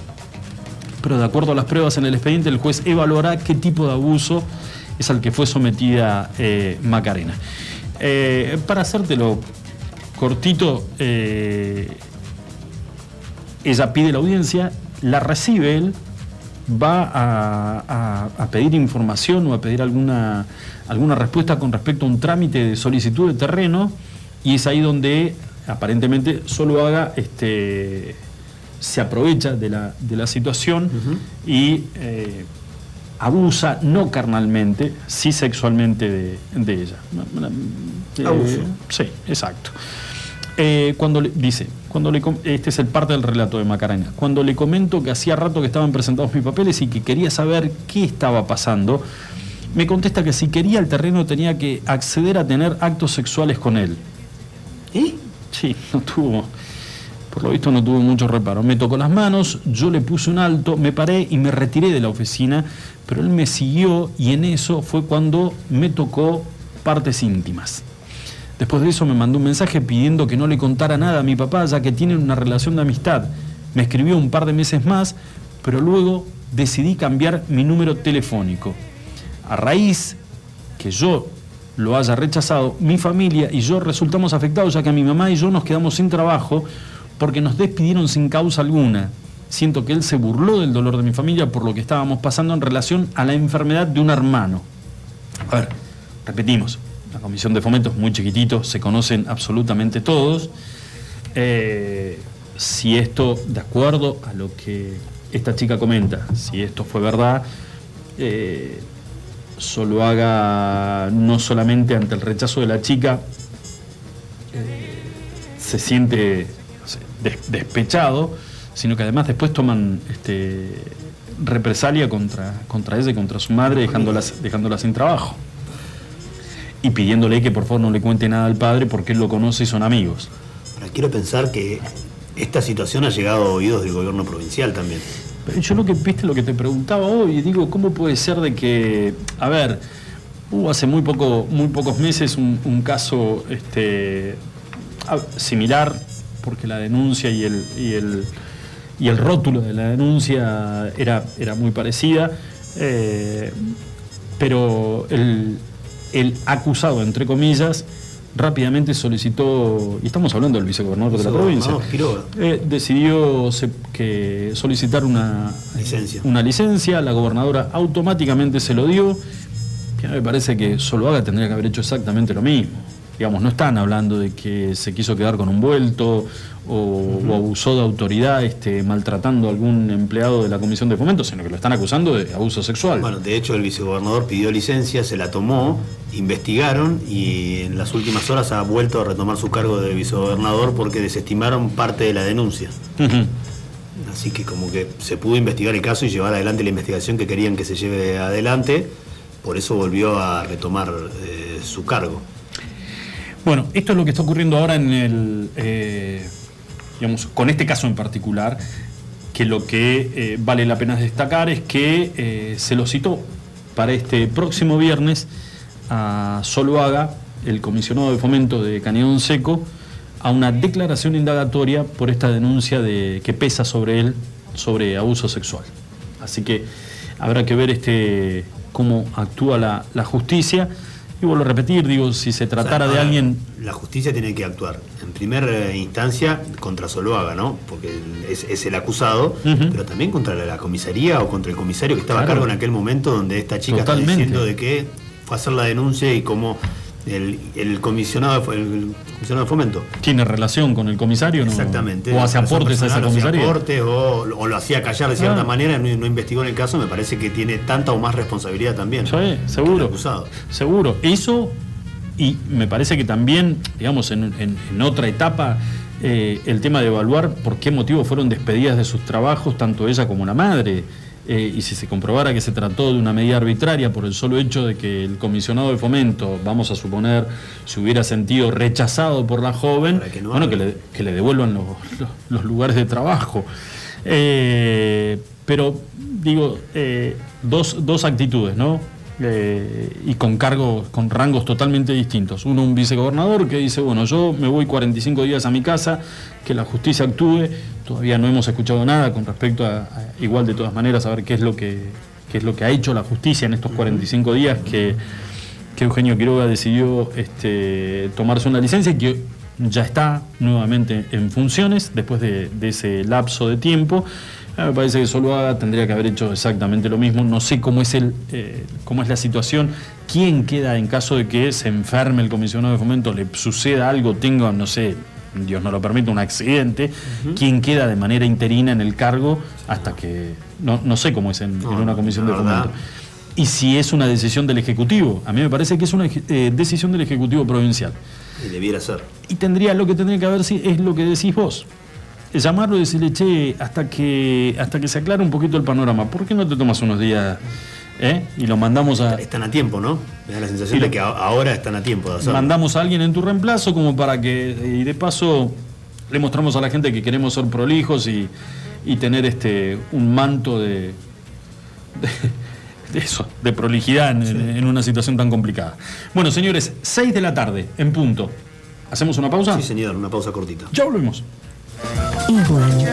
pero de acuerdo a las pruebas en el expediente, el juez evaluará qué tipo de abuso es al que fue sometida eh, Macarena. Eh, para hacértelo cortito, eh, ella pide la audiencia, la recibe él, va a, a- a pedir información o a pedir alguna, alguna respuesta con respecto a un trámite de solicitud de terreno y es ahí donde aparentemente solo haga este se aprovecha de la, de la situación y eh, abusa no carnalmente, sí sexualmente de, de ella. Eh, Abuso. Sí, exacto. Eh, cuando le, dice, cuando le, este es el parte del relato de Macarena, cuando le comento que hacía rato que estaban presentados mis papeles y que quería saber qué estaba pasando, me contesta que si quería el terreno tenía que acceder a tener actos sexuales con él. ¿Y? Sí, no tuvo, por lo visto no tuvo mucho reparo. Me tocó las manos, yo le puse un alto, me paré y me retiré de la oficina, pero él me siguió y en eso fue cuando me tocó partes íntimas. Después de eso me mandó un mensaje pidiendo que no le contara nada a mi papá, ya que tienen una relación de amistad. Me escribió un par de meses más, pero luego decidí cambiar mi número telefónico. A raíz que yo lo haya rechazado, mi familia y yo resultamos afectados, ya que mi mamá y yo nos quedamos sin trabajo porque nos despidieron sin causa alguna. Siento que él se burló del dolor de mi familia por lo que estábamos pasando en relación a la enfermedad de un hermano. A ver, repetimos, la comisión de fomento es muy chiquitito, se conocen absolutamente todos. Eh, si esto, de acuerdo a lo que esta chica comenta, si esto fue verdad, eh, Zuluaga no solamente ante el rechazo de la chica eh, se siente despechado, sino que además después toman este, represalia contra, contra ella y contra su madre, dejándolas, dejándola sin trabajo. Y pidiéndole que por favor no le cuente nada al padre porque él lo conoce y son amigos. Ahora, quiero pensar que esta situación ha llegado a oídos del gobierno provincial también. Yo lo que viste lo que te preguntaba hoy, digo, ¿cómo puede ser de que, a ver, hubo hace muy poco, muy pocos meses un, caso este, similar, porque la denuncia y el, y el, y el rótulo de la denuncia era, era muy parecida, eh, pero el, el acusado, entre comillas, rápidamente solicitó, y estamos hablando del vicegobernador de la provincia, eh, decidió se- que solicitar una Licencia. una licencia, la gobernadora automáticamente se lo dio. Que me parece que Soloaga tendría que haber hecho exactamente lo mismo. Digamos, no están hablando de que se quiso quedar con un vuelto o, o abusó de autoridad este, maltratando a algún empleado de la Comisión de Fomento, sino que lo están acusando de abuso sexual. Bueno, de hecho el vicegobernador pidió licencia, se la tomó, investigaron y en las últimas horas ha vuelto a retomar su cargo de vicegobernador porque desestimaron parte de la denuncia. Así que como que se pudo investigar el caso y llevar adelante la investigación que querían que se lleve adelante, por eso volvió a retomar eh, su cargo. Bueno, esto es lo que está ocurriendo ahora en el, eh, digamos, con este caso en particular, que lo que eh, vale la pena destacar es que eh, se lo citó para este próximo viernes a Soloaga, el comisionado de fomento de Cañón Seco, a una declaración indagatoria por esta denuncia de que pesa sobre él sobre abuso sexual. Así que habrá que ver este cómo actúa la, la justicia. Y vuelvo a repetir, digo, si se tratara O sea, de alguien La justicia tiene que actuar en primera instancia contra Soloaga, ¿no? Porque es, es el acusado, pero también contra la, la comisaría o contra el comisario que estaba Claro. a cargo en aquel momento donde esta chica Totalmente. está diciendo de que fue a hacer la denuncia y como el, el comisionado, el comisionado de fomento. tiene relación con el comisario, ¿no? Exactamente. O hace aportes a esa personal, o comisaría. aportes, o, o lo hacía callar de cierta Ah. manera, no, no investigó en el caso, me parece que tiene tanta o más responsabilidad también. Sí, el seguro. acusado. Seguro. Eso, y me parece que también, digamos, en, en- en otra etapa, eh, el tema de evaluar por qué motivo fueron despedidas de sus trabajos, tanto ella como la madre. Eh, y si se comprobara que se trató de una medida arbitraria por el solo hecho de que el comisionado de fomento, vamos a suponer, se hubiera sentido rechazado por la joven, Para que no bueno, que le, que le devuelvan los, los- los lugares de trabajo. Eh, pero, digo, eh, dos, dos actitudes, ¿no? Eh, y con cargos, con rangos totalmente distintos. Uno, un vicegobernador que dice, bueno, yo me voy 45 días a mi casa, que la justicia actúe. Todavía no hemos escuchado nada con respecto a, a- igual de todas maneras, a ver qué es lo que, qué es lo que ha hecho la justicia en estos 45 días que, que Eugenio Quiroga decidió este, tomarse una licencia y que ya está nuevamente en funciones después de, de ese lapso de tiempo. A mí me parece que Soloaga tendría que haber hecho exactamente lo mismo. No sé cómo es, el, eh, cómo es la situación. ¿Quién queda en caso de que se enferme el comisionado de fomento, le suceda algo, tenga, no sé, Dios no lo permite, un accidente? ¿Quién queda de manera interina en el cargo hasta que... No, no sé cómo es en, una comisión de fomento. Y si es una decisión del Ejecutivo. A mí me parece que es una eh, decisión del Ejecutivo Provincial. Y debiera ser. Y tendría, lo que tendría que haber si- es lo que decís vos. Llamarlo y decirle, che, hasta que, hasta que se aclare un poquito el panorama, ¿por qué no te tomas unos días eh? y lo mandamos a, Están a tiempo, ¿no? Me da la sensación lo- de que ahora están a tiempo de hacerlo. mandamos a alguien en tu reemplazo como para que, y de paso, le mostramos a la gente que queremos ser prolijos y, y tener este un manto de, de, de eso, de prolijidad en, en una situación tan complicada. Bueno, señores, 6 de la tarde, en punto. ¿Hacemos una pausa? Sí, señor, una pausa cortita. Ya volvemos.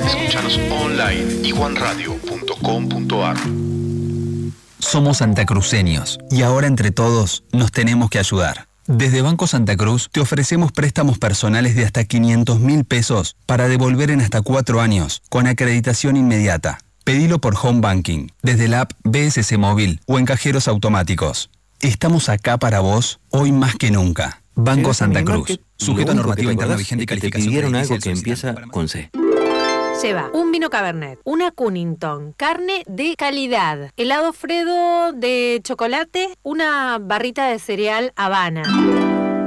Escúchanos online iguanradio.com.ar Somos santacruceños y ahora entre todos nos tenemos que ayudar. Desde Banco Santa Cruz te ofrecemos préstamos personales de hasta 500 mil pesos para devolver en hasta cuatro años con acreditación inmediata. Pedilo por Home Banking, desde la app BSC Móvil o en cajeros automáticos. Estamos acá para vos hoy más que nunca. Banco Santa Cruz. Sujeto a normativa que interna vigente y que te calificación pidieron algo que empieza con C. Lleva un vino Cabernet, una Cunnington, carne de calidad, helado Fredo de chocolate, una barrita de cereal Habana.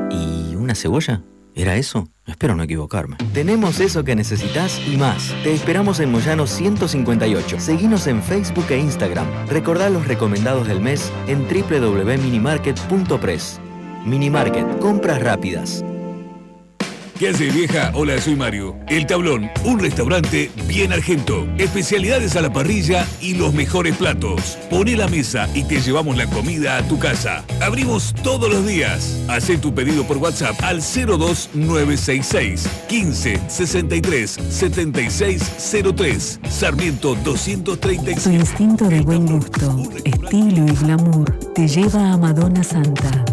¿Y una cebolla? ¿Era eso? Espero no equivocarme. Tenemos eso que necesitas y más. Te esperamos en Moyano 158. Seguinos en Facebook e Instagram. Recordá los recomendados del mes en www.minimarket.press. Minimarket, compras rápidas. ¿Qué hace vieja? Hola, soy Mario. El Tablón, un restaurante bien argento. Especialidades a la parrilla y los mejores platos. Poné la mesa y te llevamos la comida a tu casa. Abrimos todos los días. Haz tu pedido por WhatsApp al 02966 15 63 76 03. Sarmiento 235. Tu instinto de buen gusto, estilo y glamour te lleva a Madonna Santa.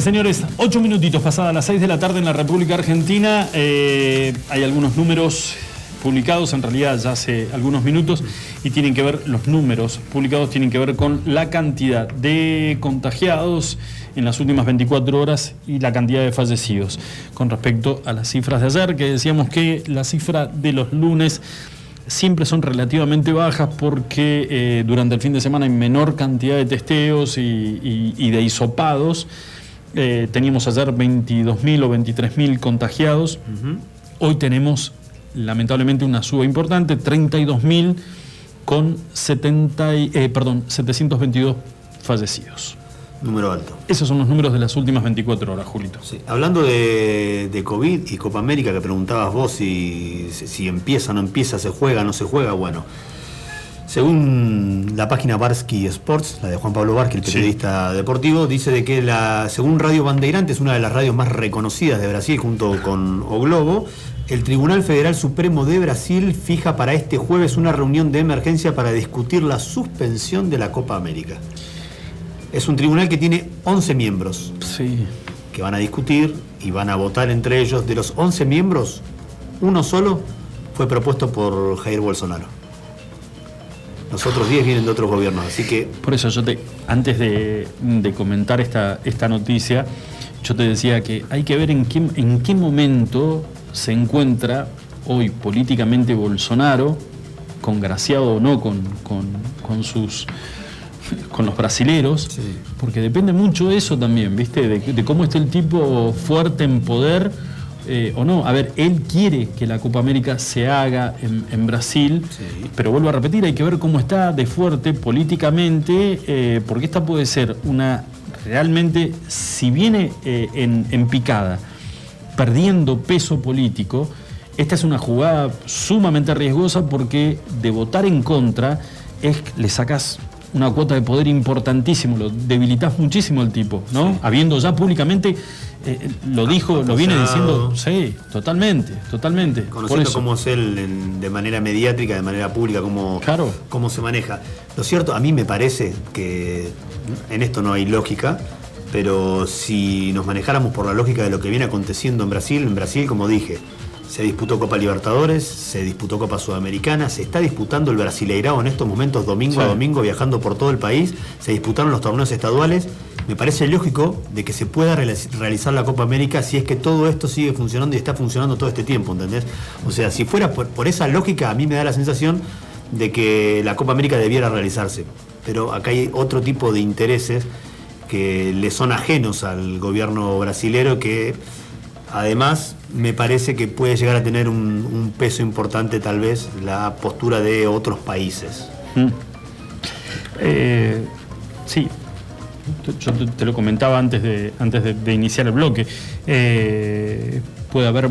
señores, ocho minutitos pasadas las seis de la tarde en la República Argentina. Eh, hay algunos números publicados, en realidad ya hace algunos minutos, y tienen que ver, los números publicados tienen que ver con la cantidad de contagiados en las últimas 24 horas y la cantidad de fallecidos. Con respecto a las cifras de ayer, que decíamos que la cifra de los lunes siempre son relativamente bajas porque eh, durante el fin de semana hay menor cantidad de testeos y, y- y de hisopados. Eh, teníamos ayer 22.000 o 23.000 contagiados. Hoy tenemos lamentablemente una suba importante, 32.000 con 70 y- eh, perdón, 722 fallecidos. Número alto. Esos son los números de las últimas 24 horas, Julito. Hablando de, de COVID y Copa América, que preguntabas vos si, si empieza o no empieza, se juega o no se juega, bueno. Según la página Barsky Sports, la de Juan Pablo Barsky, el periodista deportivo, dice de que la, según Radio Bandeirante, es una de las radios más reconocidas de Brasil junto con O Globo, el Tribunal Federal Supremo de Brasil fija para este jueves una reunión de emergencia para discutir la suspensión de la Copa América. Es un tribunal que tiene 11 miembros Sí. que van a discutir y van a votar entre ellos. De los 11 miembros, uno solo fue propuesto por Jair Bolsonaro. Los otros 10 vienen de otros gobiernos, así que Por eso yo te, antes de, de comentar esta, esta noticia, yo te decía que hay que ver en qué, en qué momento se encuentra hoy políticamente Bolsonaro, congraciado o no con, con, con sus con los brasileros, porque depende mucho de eso también, ¿viste? De, de cómo esté el tipo fuerte en poder eh, o no. A ver, él quiere que la Copa América se haga en, en Brasil, pero vuelvo a repetir, hay que ver cómo está de fuerte políticamente, eh, porque esta puede ser una, realmente, si viene eh, en, en picada, perdiendo peso político, esta es una jugada sumamente riesgosa porque de votar en contra es le sacas una cuota de poder importantísimo, lo debilitas muchísimo al tipo, ¿no? Habiendo ya públicamente, eh, lo dijo, lo viene diciendo, sí, totalmente, totalmente. Conociendo cómo es él en- de manera mediática, de manera pública, cómo, cómo se maneja. Lo cierto, a mí me parece que en esto no hay lógica, pero si nos manejáramos por la lógica de lo que viene aconteciendo en Brasil, en Brasil, como dije, se disputó Copa Libertadores, se disputó Copa Sudamericana, se está disputando el Brasileirao en estos momentos, domingo a domingo, viajando por todo el país, se disputaron los torneos estaduales. Me parece lógico de que se pueda realiz- realizar la Copa América si es que todo esto sigue funcionando y está funcionando todo este tiempo, ¿entendés? O sea, si fuera por, esa lógica, a mí me da la sensación de que la Copa América debiera realizarse. Pero acá hay otro tipo de intereses que le son ajenos al gobierno brasilero que además me parece que puede llegar a tener un, peso importante tal vez la postura de otros países. Mm. Eh, sí, yo te, lo comentaba antes de, antes de, de iniciar el bloque. Eh, puede haber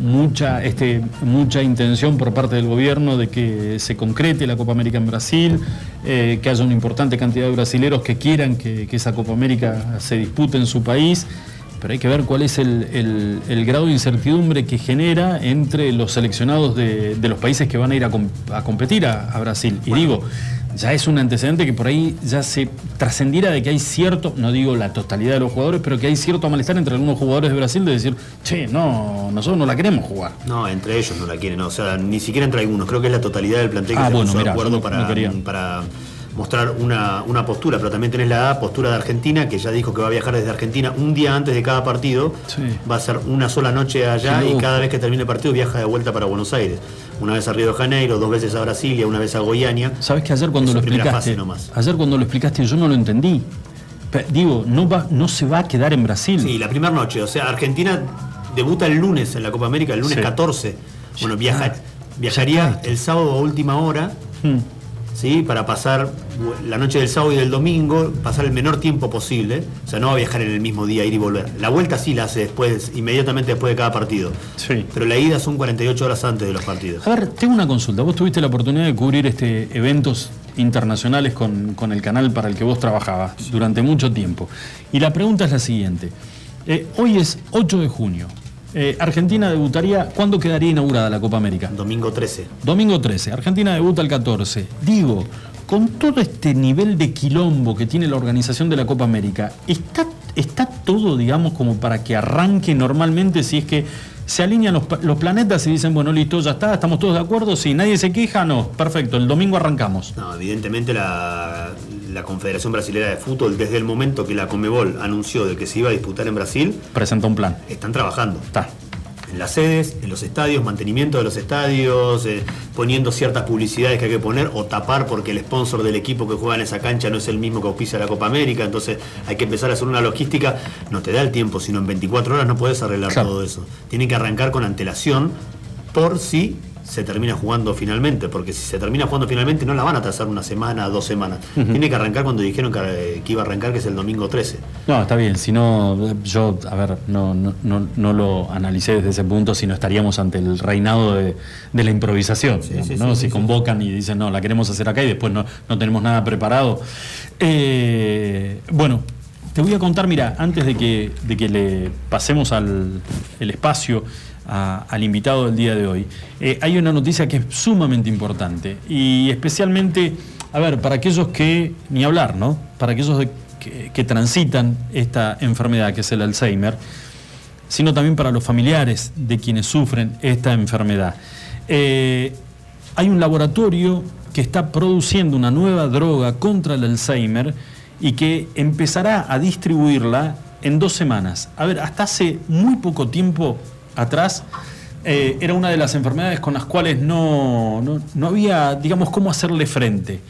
mucha, este, mucha intención por parte del gobierno de que se concrete la Copa América en Brasil, eh, que haya una importante cantidad de brasileros que quieran que, que esa Copa América se dispute en su país. Pero hay que ver cuál es el, el- el grado de incertidumbre que genera entre los seleccionados de, de los países que van a ir a, a competir a, a Brasil. Y digo, ya es un antecedente que por ahí ya se trascendiera de que hay cierto, no digo la totalidad de los jugadores, pero que hay cierto malestar entre algunos jugadores de Brasil de decir, che, no, nosotros no la queremos jugar. No, entre ellos no la quieren, no, o sea, ni siquiera entre algunos, creo que es la totalidad del plantel que Ah, se bueno, puso de mirá, acuerdo para, mostrar una, una postura, pero también tenés la postura de Argentina, que ya dijo que va a viajar desde Argentina un día antes de cada partido, va a ser una sola noche allá y cada vez que termine el partido viaja de vuelta para Buenos Aires. Una vez a Río de Janeiro, dos veces a Brasilia, una vez a Goiânia. ¿Sabes que ayer cuando lo explicaste, nomás. ayer cuando lo explicaste yo no lo entendí. Digo, no, va, no se va a quedar en Brasil. Sí, la primera noche. O sea, Argentina debuta el lunes en la Copa América, el lunes Sí. 14. Bueno, viaja, viajaría el sábado a última hora, Hmm. ¿Sí? Para pasar la noche del sábado y del domingo, pasar el menor tiempo posible. O sea, no va a viajar en el mismo día, ir y volver. La vuelta sí la hace después, inmediatamente después de cada partido. Sí. Pero la ida son 48 horas antes de los partidos. A ver, tengo una consulta. Vos tuviste la oportunidad de cubrir este eventos internacionales con, con el canal para el que vos trabajabas durante mucho tiempo. Y la pregunta es la siguiente. Eh, hoy es 8 de junio. Eh, Argentina debutaría, ¿cuándo quedaría inaugurada la Copa América? Domingo 13. Domingo 13. Argentina debuta el 14. Digo, con todo este nivel de quilombo que tiene la organización de la Copa América, ¿está, está todo, digamos, como para que arranque normalmente si es que se alinean los, los planetas y dicen, bueno, listo, ya está, estamos todos de acuerdo, si nadie se queja, no, perfecto, el domingo arrancamos. No, evidentemente la, la Confederación Brasilera de Fútbol, desde el momento que la Comebol anunció de que se iba a disputar en Brasil, Presenta un plan. están trabajando. Está. En las sedes, en los estadios, mantenimiento de los estadios, eh, poniendo ciertas publicidades que hay que poner o tapar porque el sponsor del equipo que juega en esa cancha no es el mismo que auspicia la Copa América, entonces hay que empezar a hacer una logística, no te da el tiempo, sino en 24 horas no puedes arreglar Claro. todo eso. Tienen que arrancar con antelación por si se termina jugando finalmente, porque si se termina jugando finalmente no la van a trazar una semana, dos semanas. Tiene que arrancar cuando dijeron que, que iba a arrancar, que es el domingo 13. No, está bien, si no, yo, a ver, no, no, no, no lo analicé desde ese punto, sino estaríamos ante el reinado de, de la improvisación, digamos, sí, ¿no? sí, si convocan y dicen, no, la queremos hacer acá y después no, no tenemos nada preparado. Eh, bueno, te voy a contar, mira, antes de que, de que le pasemos al el espacio al invitado del día de hoy, eh, hay una noticia que es sumamente importante y especialmente, a ver, para aquellos que, ni hablar, ¿no? Para aquellos de- que, que transitan esta enfermedad que es el Alzheimer, sino también para los familiares de quienes sufren esta enfermedad. Eh, hay un laboratorio que está produciendo una nueva droga contra el Alzheimer y que empezará a distribuirla en dos semanas. A ver, hasta hace muy poco tiempo atrás eh, era una de las enfermedades con las cuales no, no- no había, digamos, cómo hacerle frente.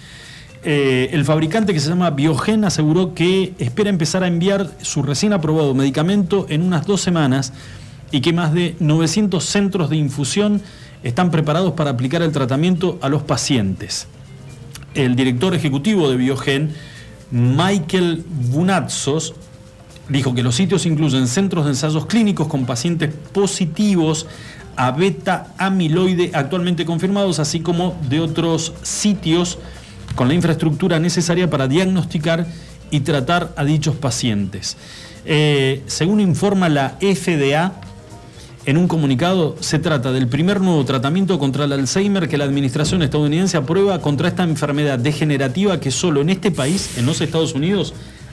Eh, el fabricante que se llama Biogen aseguró que espera empezar a enviar su recién aprobado medicamento en unas dos semanas y que más de 900 centros de infusión están preparados para aplicar el tratamiento a los pacientes. El director ejecutivo de Biogen, Michael Bunatzos, dijo que los sitios incluyen centros de ensayos clínicos con pacientes positivos a beta amiloide actualmente confirmados, así como de otros sitios con la infraestructura necesaria para diagnosticar y tratar a dichos pacientes. Eh, según informa la FDA, en un comunicado, se trata del primer nuevo tratamiento contra el Alzheimer que la administración estadounidense aprueba contra esta enfermedad degenerativa que solo en este país, en los Estados Unidos,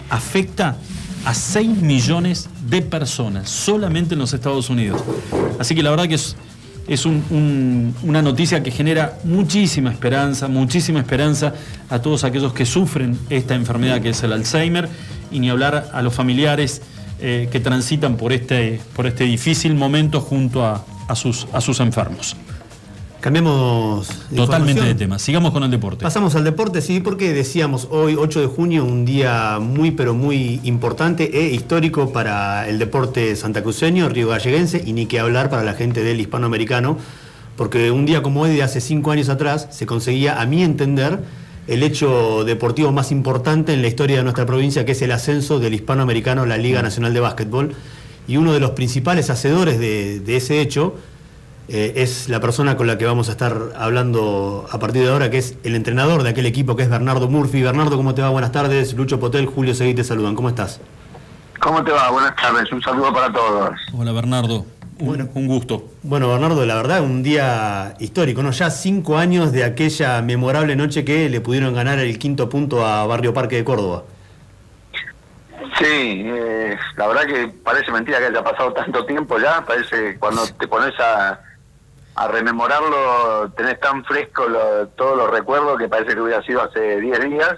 afecta a 6 millones de personas, solamente en los Estados Unidos. Así que la verdad que es, es un- un- una noticia que genera muchísima esperanza, muchísima esperanza a todos aquellos que sufren esta enfermedad que es el Alzheimer y ni hablar a los familiares eh, que transitan por este, por este difícil momento junto a, a sus, a sus enfermos. Cambiamos Totalmente de tema. Sigamos con el deporte. Pasamos al deporte, sí, porque decíamos hoy, 8 de junio, un día muy, pero muy importante e histórico para el deporte santacruceño, río galleguense, y ni que hablar para la gente del hispanoamericano, porque un día como hoy, de hace cinco años atrás, se conseguía, a mi entender, el hecho deportivo más importante en la historia de nuestra provincia, que es el ascenso del hispanoamericano a la Liga Nacional de Básquetbol, y uno de los principales hacedores de, de ese hecho eh, es la persona con la que vamos a estar hablando a partir de ahora, que es el entrenador de aquel equipo, que es Bernardo Murphy. Bernardo, ¿cómo te va? Buenas tardes. Lucho Potel, Julio Seguí te saludan. ¿Cómo estás? ¿Cómo te va? Buenas tardes, un saludo para todos. Hola Bernardo, un, un gusto. Bueno, Bernardo, la verdad, un día histórico, ¿no? Ya cinco años de aquella memorable noche que le pudieron ganar el quinto punto a Barrio Parque de Córdoba. Sí, eh, la verdad que parece mentira que haya pasado tanto tiempo ya, parece cuando te pones a, a rememorarlo, tenés tan fresco lo- todos los recuerdos que parece que hubiera sido hace 10 días.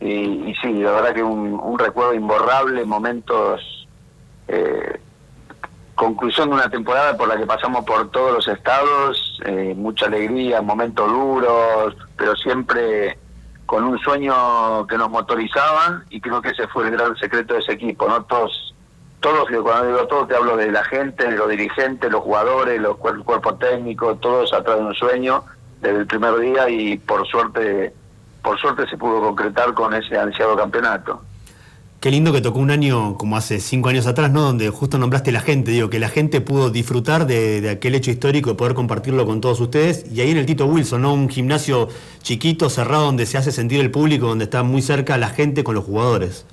Y, y sí, la verdad que un, un recuerdo imborrable, momentos, eh, conclusión de una temporada por la que pasamos por todos los estados, eh, mucha alegría, momentos duros, pero siempre con un sueño que nos motorizaba y creo que ese fue el gran secreto de ese equipo, ¿no? Todos, todos, cuando digo todos te hablo de la gente, de los dirigentes, los jugadores, los cuer- el cuerpo técnico, todos atrás de un sueño desde el primer día y por suerte, por suerte se pudo concretar con ese ansiado campeonato. Qué lindo que tocó un año como hace cinco años atrás, ¿no? Donde justo nombraste la gente, digo, que la gente pudo disfrutar de, de aquel hecho histórico, de poder compartirlo con todos ustedes. Y ahí en el Tito Wilson, ¿no? Un gimnasio chiquito, cerrado, donde se hace sentir el público, donde está muy cerca la gente con los jugadores.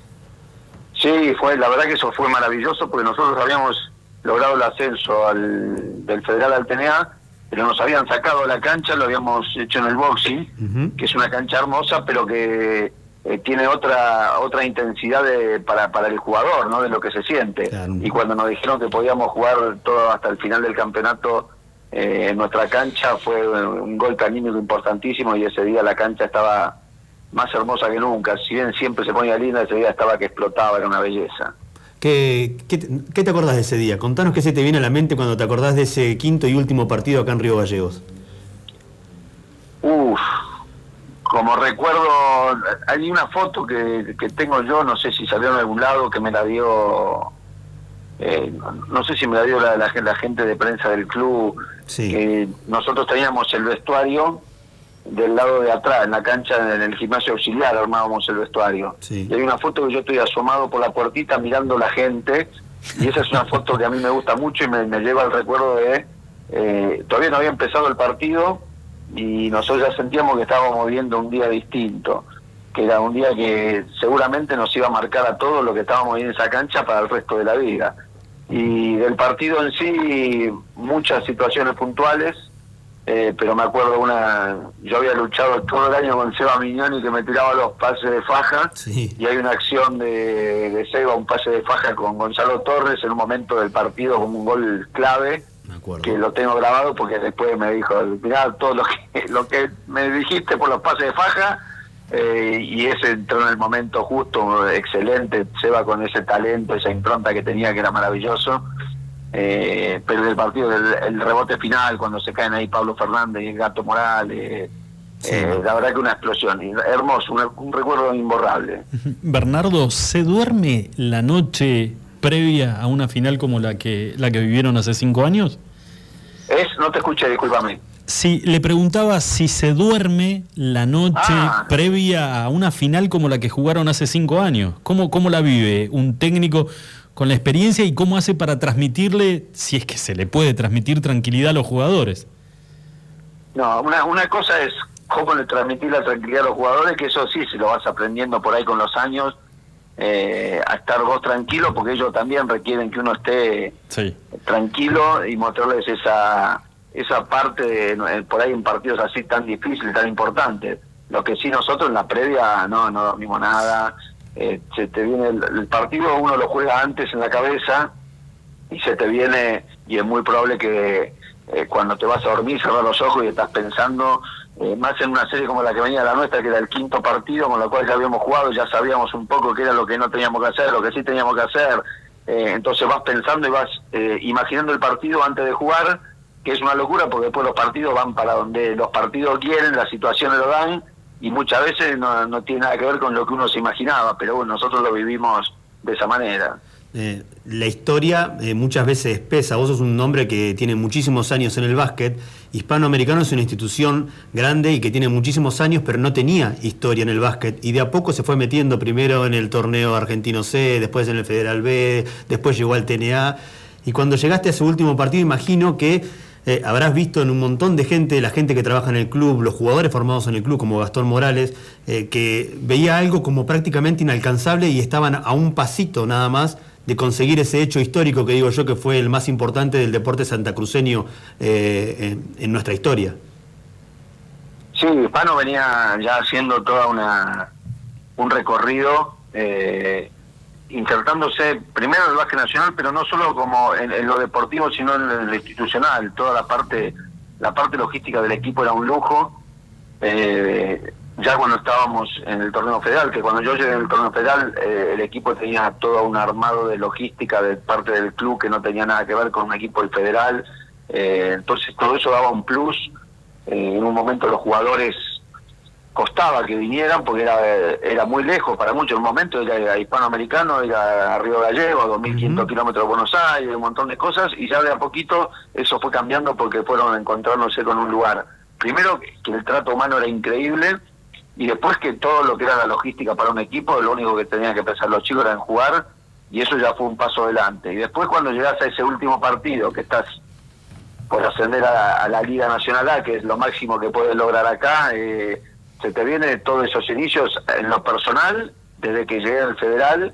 Sí, fue, la verdad que eso fue maravilloso porque nosotros habíamos logrado el ascenso al, del Federal al TNA pero nos habían sacado la cancha, lo habíamos hecho en el boxing, que es una cancha hermosa, pero que eh, tiene otra otra intensidad de, para, para el jugador, ¿no? De lo que se siente. Y cuando nos dijeron que podíamos jugar todo hasta el final del campeonato eh, en nuestra cancha, fue un golpe anímico importantísimo y ese día la cancha estaba más hermosa que nunca. Si bien siempre se ponía linda, ese día estaba que explotaba, era una belleza. ¿Qué, qué, te- qué te acordás de ese día? Contanos qué se te viene a la mente cuando te acordás de ese quinto y último partido acá en Río Gallegos. Uf, como recuerdo, hay una foto que, que tengo yo, no sé si salió en algún lado, que me la dio, eh, no, sé si me la dio la, la, la gente de prensa del club, que nosotros teníamos el vestuario del lado de atrás, en la cancha, en el gimnasio auxiliar armábamos el vestuario. Y hay una foto que yo estoy asomado por la puertita mirando la gente, y esa es una foto que a mí me gusta mucho y me, me lleva al recuerdo de, eh, todavía no había empezado el partido, y nosotros ya sentíamos que estábamos viviendo un día distinto, que era un día que seguramente nos iba a marcar a todos lo que estábamos ahí en esa cancha para el resto de la vida. Y del partido en sí, muchas situaciones puntuales, eh, pero me acuerdo una, yo había luchado todo el año con Seba Mignoni que me tiraba los pases de faja, y hay una acción de, de Seba, un pase de faja con Gonzalo Torres en un momento del partido como un gol clave, que lo tengo grabado porque después me dijo, mirá todo lo que, <laughs> lo que me dijiste por los pases de faja, eh, y ese entró en el momento justo, excelente, Seba con ese talento, esa impronta que tenía que era maravilloso. Eh, pero del partido, del el rebote final, cuando se caen ahí Pablo Fernández y el Gato Morales, eh, la verdad que una explosión, hermoso, un, un recuerdo imborrable. <laughs> Bernardo, ¿se duerme la noche previa a una final como la que, la que vivieron hace cinco años? Es, no te escuché, discúlpame. Sí, le preguntaba si se duerme la noche Ah. previa a una final como la que jugaron hace cinco años. ¿Cómo, ¿Cómo la vive un técnico con la experiencia y cómo hace para transmitirle, si es que se le puede transmitir tranquilidad a los jugadores? No, una, una cosa es cómo le transmitir la tranquilidad a los jugadores, que eso sí, se lo vas aprendiendo por ahí con los años, eh, a estar vos tranquilo, porque ellos también requieren que uno esté Sí. tranquilo y mostrarles esa esa parte de, eh, por ahí en partidos así tan difíciles, tan importantes. Lo que sí nosotros en la previa no no dormimos nada, eh, se te viene el, partido, uno lo juega antes en la cabeza y se te viene y es muy probable que eh, cuando te vas a dormir cerrar los ojos y estás pensando eh, más en una serie como la que venía la nuestra que era el quinto partido con lo cual ya habíamos jugado ya sabíamos un poco qué era lo que no teníamos que hacer lo que sí teníamos que hacer. Eh, entonces vas pensando y vas eh, imaginando el partido antes de jugar que es una locura porque después los partidos van para donde los partidos quieren las situaciones lo dan y muchas veces no, no tiene nada que ver con lo que uno se imaginaba pero bueno nosotros lo vivimos de esa manera Eh, la historia eh, muchas veces pesa. Vos sos un hombre que tiene muchísimos años en el básquet. Hispanoamericano es una institución grande y que tiene muchísimos años, pero no tenía historia en el básquet. Y de a poco se fue metiendo primero en el torneo argentino C, después en el Federal B, después llegó al TNA. Y cuando llegaste a ese último partido, imagino que eh, habrás visto en un montón de gente, la gente que trabaja en el club, los jugadores formados en el club, como Gastón Morales, eh, que veía algo como prácticamente inalcanzable y estaban a un pasito nada más de conseguir ese hecho histórico que digo yo que fue el más importante del deporte santacruceño eh, en, nuestra historia. Sí, Hispano venía ya haciendo toda una un recorrido insertándose primero en el básquet nacional, pero no solo como en, lo deportivo, sino en lo institucional. Toda la parte la parte logística del equipo era un lujo. Eh, ya cuando estábamos en el torneo federal, que cuando yo llegué en el torneo federal, eh, el equipo tenía todo un armado de logística de parte del club que no tenía nada que ver con un equipo del federal. Eh, entonces todo eso daba un plus. Eh, en un momento los jugadores costaba que vinieran porque era era muy lejos para muchos. En un momento era hispanoamericano, era a Río Gallego, a 2.500 kilómetros de Buenos Aires, un montón de cosas, y ya de a poquito eso fue cambiando porque fueron encontrándose con un lugar. Primero que el trato humano era increíble, y después que todo lo que era la logística para un equipo, lo único que tenían que pensar los chicos era en jugar, y eso ya fue un paso adelante. Y después cuando llegas a ese último partido, que estás por ascender a, a la Liga Nacional A, que es lo máximo que puedes lograr acá, eh, se te viene todos esos inicios en lo personal, desde que llegué al federal,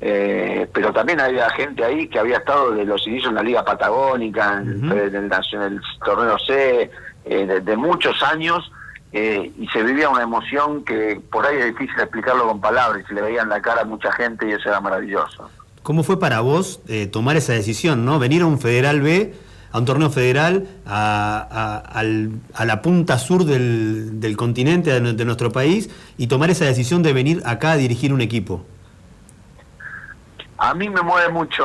eh, pero también había gente ahí que había estado de los inicios en la Liga Patagónica, en, el- en el, torneo C, eh, de, de muchos años, eh, y se vivía una emoción que por ahí es difícil explicarlo con palabras, y se le veía en la cara a mucha gente y eso era maravilloso. ¿Cómo fue para vos eh, tomar esa decisión, no? Venir a un Federal B, a un torneo federal, a, a- a la punta sur del, del continente, de nuestro país, y tomar esa decisión de venir acá a dirigir un equipo. A mí me mueve mucho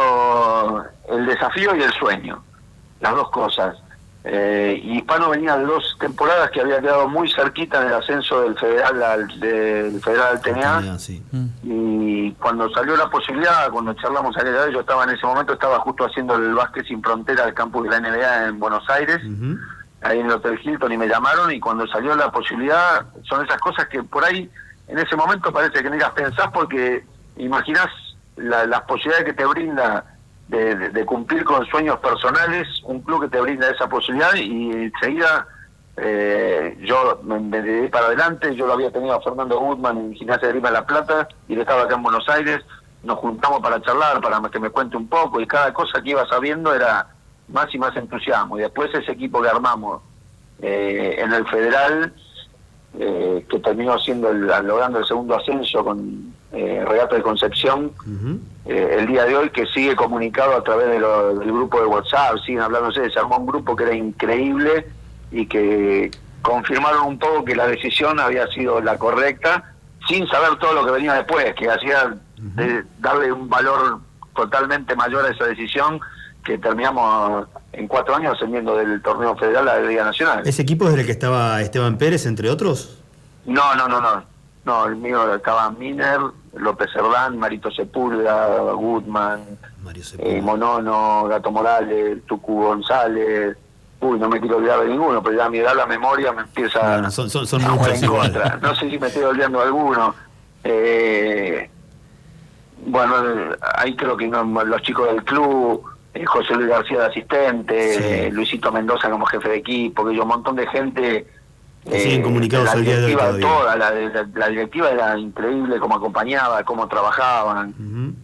el desafío y el sueño, las dos cosas. Eh, y Hispano venía de dos temporadas que había quedado muy cerquita del ascenso del federal al, del federal al TNA. Y cuando salió la posibilidad, cuando charlamos aquella vez, yo estaba en ese momento, estaba justo haciendo el básquet sin frontera del campus de la NBA en Buenos Aires, ahí en el Hotel Hilton, y me llamaron, y cuando salió la posibilidad, son esas cosas que por ahí, en ese momento parece que ni las pensás porque imaginás la- las posibilidades que te brinda de, de- cumplir con sueños personales, un club que te brinda esa posibilidad, y enseguida eh, yo me, me para adelante, yo lo había tenido a Fernando Goodman en Gimnasia de Grima La Plata, y él estaba acá en Buenos Aires, nos juntamos para charlar, para que me cuente un poco, y cada cosa que iba sabiendo era más y más entusiasmo. Y después ese equipo que armamos eh, en el Federal, eh, que terminó siendo el, logrando el segundo ascenso con eh, Regata de Concepción, eh, el día de hoy que sigue comunicado a través de lo- del grupo de WhatsApp, siguen hablándose, se armó un grupo que era increíble y que confirmaron un poco que la decisión había sido la correcta, sin saber todo lo que venía después, que hacía de darle un valor totalmente mayor a esa decisión que terminamos en cuatro años ascendiendo del torneo federal a la Liga Nacional. ¿Ese equipo es el que estaba Esteban Pérez, entre otros? No, no, no, no. No, el mío estaba Miner, López Cerdán, Marito Sepúlveda, Goodman, eh, Monono, Gato Morales, Tucu González. Uy, no me quiero olvidar de ninguno, pero ya a mi edad la memoria me empieza Bueno, son, son, son a jugar muchos en contra. No sé si me estoy olvidando de alguno. Eh, bueno, ahí creo que no, los chicos del club, José Luis García de asistente, eh, Luisito Mendoza como jefe de equipo, que yo un montón de gente. Que siguen comunicados la al día de hoy directiva toda, la, la- la directiva era increíble cómo acompañaba, cómo trabajaban.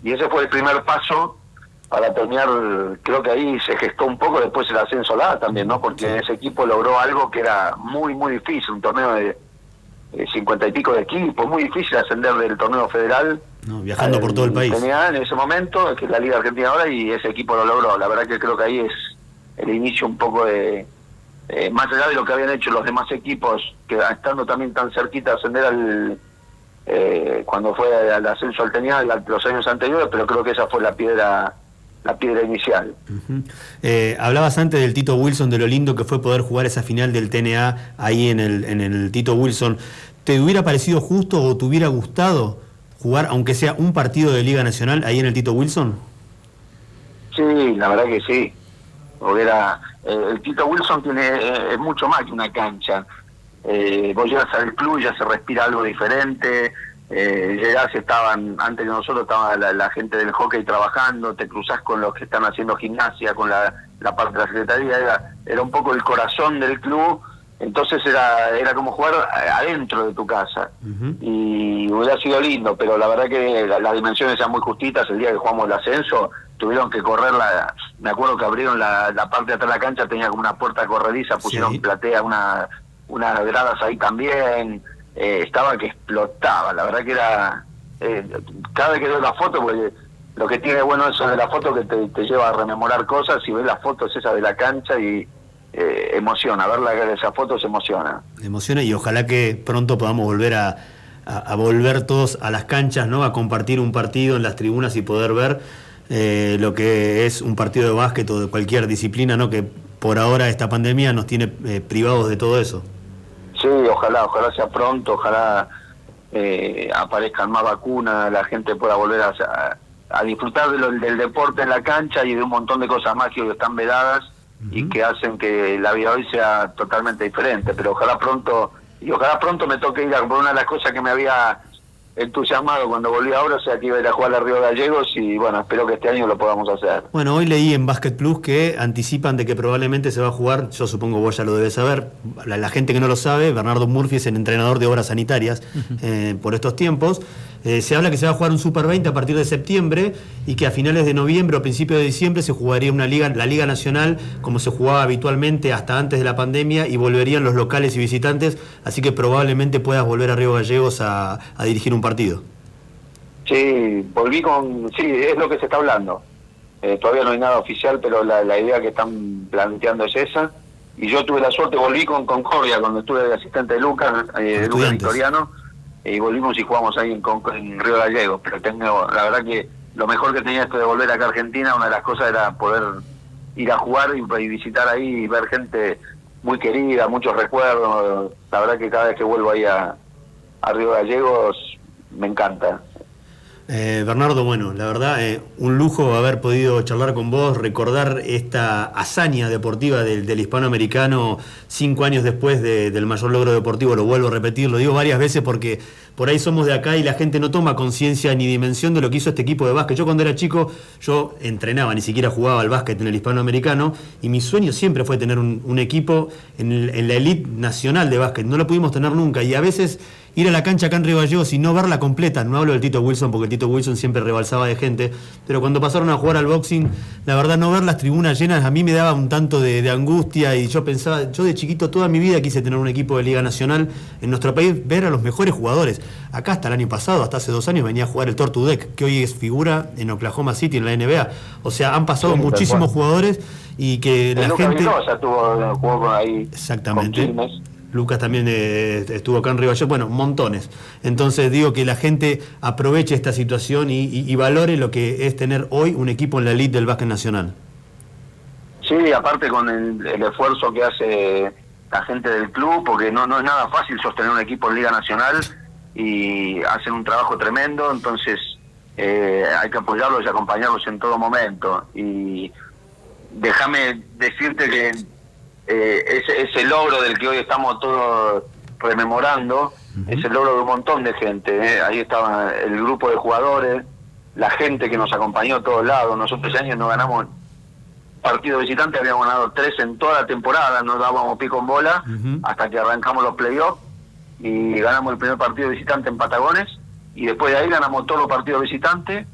Y ese fue el primer paso para terminar, creo que ahí se gestó un poco después el ascenso la A también, ¿no? Porque ese equipo logró algo que era muy, muy difícil, un torneo de eh, cincuenta y pico de equipos, muy difícil ascender del torneo federal. No, viajando por todo el país. Tenía en ese momento, que es la Liga Argentina ahora, y ese equipo lo logró. La verdad que creo que ahí es el inicio un poco de, eh, más allá de lo que habían hecho los demás equipos, que estando también tan cerquita de ascender al, eh, cuando fue al ascenso al Tenial los años anteriores, pero creo que esa fue la piedra la piedra inicial. Eh, hablabas antes del Tito Wilson, de lo lindo que fue poder jugar esa final del TNA ahí en el, en el Tito Wilson. ¿Te hubiera parecido justo o te hubiera gustado jugar, aunque sea un partido de Liga Nacional, ahí en el Tito Wilson? Sí, la verdad que sí. Porque eh, el Tito Wilson tiene eh, es mucho más que una cancha. Eh, vos llegas al club y ya se respira algo diferente. Eh, llegás, estaban, antes que nosotros estaba la, la gente del hockey trabajando, te cruzás con los que están haciendo gimnasia, con la, la parte de la secretaría, era, era un poco el corazón del club, entonces era, era como jugar adentro de tu casa y hubiera sido lindo, pero la verdad que la- las dimensiones eran muy justitas. El día que jugamos el ascenso, tuvieron que correr la. Me acuerdo que abrieron la, la parte de atrás de la cancha, tenía como una puerta corrediza, pusieron platea, una, unas gradas ahí también. eh, estaba que explotaba, la verdad que era. eh, cada vez que veo la foto, porque lo que tiene bueno eso de la foto que te, te lleva a rememorar cosas y ves las fotos esas de la cancha y eh, emociona, ver la, esas fotos emociona. emociona y ojalá que pronto podamos volver a, a- a volver todos a las canchas, ¿no? A compartir un partido en las tribunas y poder ver eh, lo que es un partido de básquet o de cualquier disciplina, ¿no? Que por ahora esta pandemia nos tiene eh, privados de todo eso. Sí, ojalá, ojalá sea pronto, ojalá eh, aparezcan más vacunas, la gente pueda volver a, a- a disfrutar de lo- del deporte en la cancha y de un montón de cosas más que están vedadas y que hacen que la vida hoy sea totalmente diferente. Pero ojalá pronto, y ojalá pronto me toque ir a por una de las cosas que me había entusiasmado cuando volví ahora, o sea que iba a ir a jugar a Río Gallegos y bueno, espero que este año lo podamos hacer. Bueno, hoy leí en Basket Plus que anticipan de que probablemente se va a jugar, yo supongo vos ya lo debes saber, la, la gente que no lo sabe, Bernardo Murphy es el entrenador de obras sanitarias eh, por estos tiempos, Eh, se habla que se va a jugar un Super 20 a partir de septiembre y que a finales de noviembre o principios de diciembre se jugaría una liga, la Liga Nacional como se jugaba habitualmente hasta antes de la pandemia y volverían los locales y visitantes, así que probablemente puedas volver a Río Gallegos a, a dirigir un partido. Sí, volví con... Sí, es lo que se está hablando. Eh, todavía no hay nada oficial, pero la, la idea que están planteando es esa. Y yo tuve la suerte, volví con Concordia cuando estuve de asistente de Lucas, eh, de Lucas. Victoriano, y volvimos y jugamos ahí en, en Río Gallegos. Pero tengo, la verdad que lo mejor que tenía esto de volver acá a Argentina, una de las cosas era poder ir a jugar y, visitar ahí y ver gente muy querida, muchos recuerdos. La verdad que cada vez que vuelvo ahí a Río Gallegos me encanta. Eh, Bernardo, bueno, la verdad, eh, un lujo haber podido charlar con vos, recordar esta hazaña deportiva del, hispanoamericano cinco años después de- del mayor logro deportivo, lo vuelvo a repetir, lo digo varias veces porque por ahí somos de acá y la gente no toma conciencia ni dimensión de lo que hizo este equipo de básquet. Yo cuando era chico, yo entrenaba, ni siquiera jugaba al básquet en el hispanoamericano y mi sueño siempre fue tener un, equipo en, en la elite nacional de básquet, no lo pudimos tener nunca y a veces ir a la cancha acá en Río Gallegos y no verla completa. No hablo del Tito Wilson porque el Tito Wilson siempre rebalsaba de gente, pero cuando pasaron a jugar al boxing, la verdad no ver las tribunas llenas a mí me daba un tanto de, de angustia y yo pensaba, yo de chiquito toda mi vida quise tener un equipo de Liga Nacional en nuestro país, ver a los mejores jugadores. Acá hasta el año pasado, hasta hace dos años, venía a jugar el Tortudec, que hoy es figura en Oklahoma City, en la NBA. O sea, han pasado Sí, muchísimos jugadores y que la Lucas gente... Tuvo, jugó ahí Exactamente. con. Lucas también eh, estuvo acá en Río bueno, montones. Entonces digo que la gente aproveche esta situación y, valore lo que es tener hoy un equipo en la elite del básquet nacional. Sí, aparte con el, el esfuerzo que hace la gente del club, porque no, no es nada fácil sostener un equipo en Liga Nacional y hacen un trabajo tremendo, entonces eh, hay que apoyarlos y acompañarlos en todo momento. Y déjame decirte que eh, ese, ese logro del que hoy estamos todos rememorando es el logro de un montón de gente. ¿eh? Ahí estaba el grupo de jugadores, la gente que nos acompañó a todos lados. Nosotros ese año no ganamos partido visitante, habíamos ganado tres en toda la temporada, no dábamos pico en bola hasta que arrancamos los playoffs y ganamos el primer partido visitante en Patagones y después de ahí ganamos todos los partidos visitantes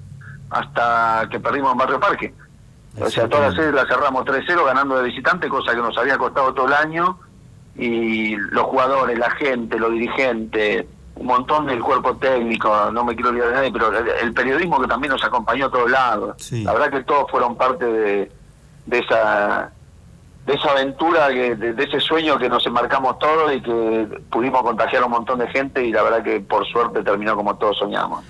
hasta que perdimos en Barrio Parque. O sea, todas las series las cerramos 3-0 ganando de visitante, cosa que nos había costado todo el año y los jugadores, la gente, los dirigentes, un montón del cuerpo técnico, no me quiero olvidar de nadie, pero el, periodismo que también nos acompañó a todos lados. La verdad que todos fueron parte de, de esa de esa aventura, que, de, de ese sueño que nos enmarcamos todos y que pudimos contagiar a un montón de gente y la verdad que por suerte terminó como todos soñamos.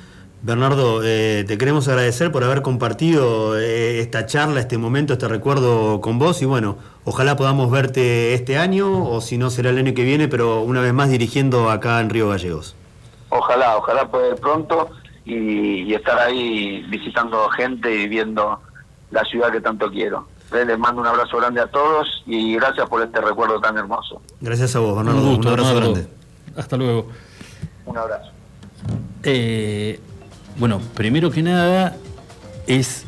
Bernardo, eh, te queremos agradecer por haber compartido eh, esta charla, este momento, este recuerdo con vos y bueno, ojalá podamos verte este año o si no será el año que viene, pero una vez más dirigiendo acá en Río Gallegos. Ojalá, ojalá poder pronto y, y estar ahí visitando gente y viendo la ciudad que tanto quiero. Les mando un abrazo grande a todos y gracias por este recuerdo tan hermoso. Gracias a vos, Bernardo. Un gusto, abrazo Bernardo. grande. Hasta luego. Un abrazo. Eh, bueno, primero que nada es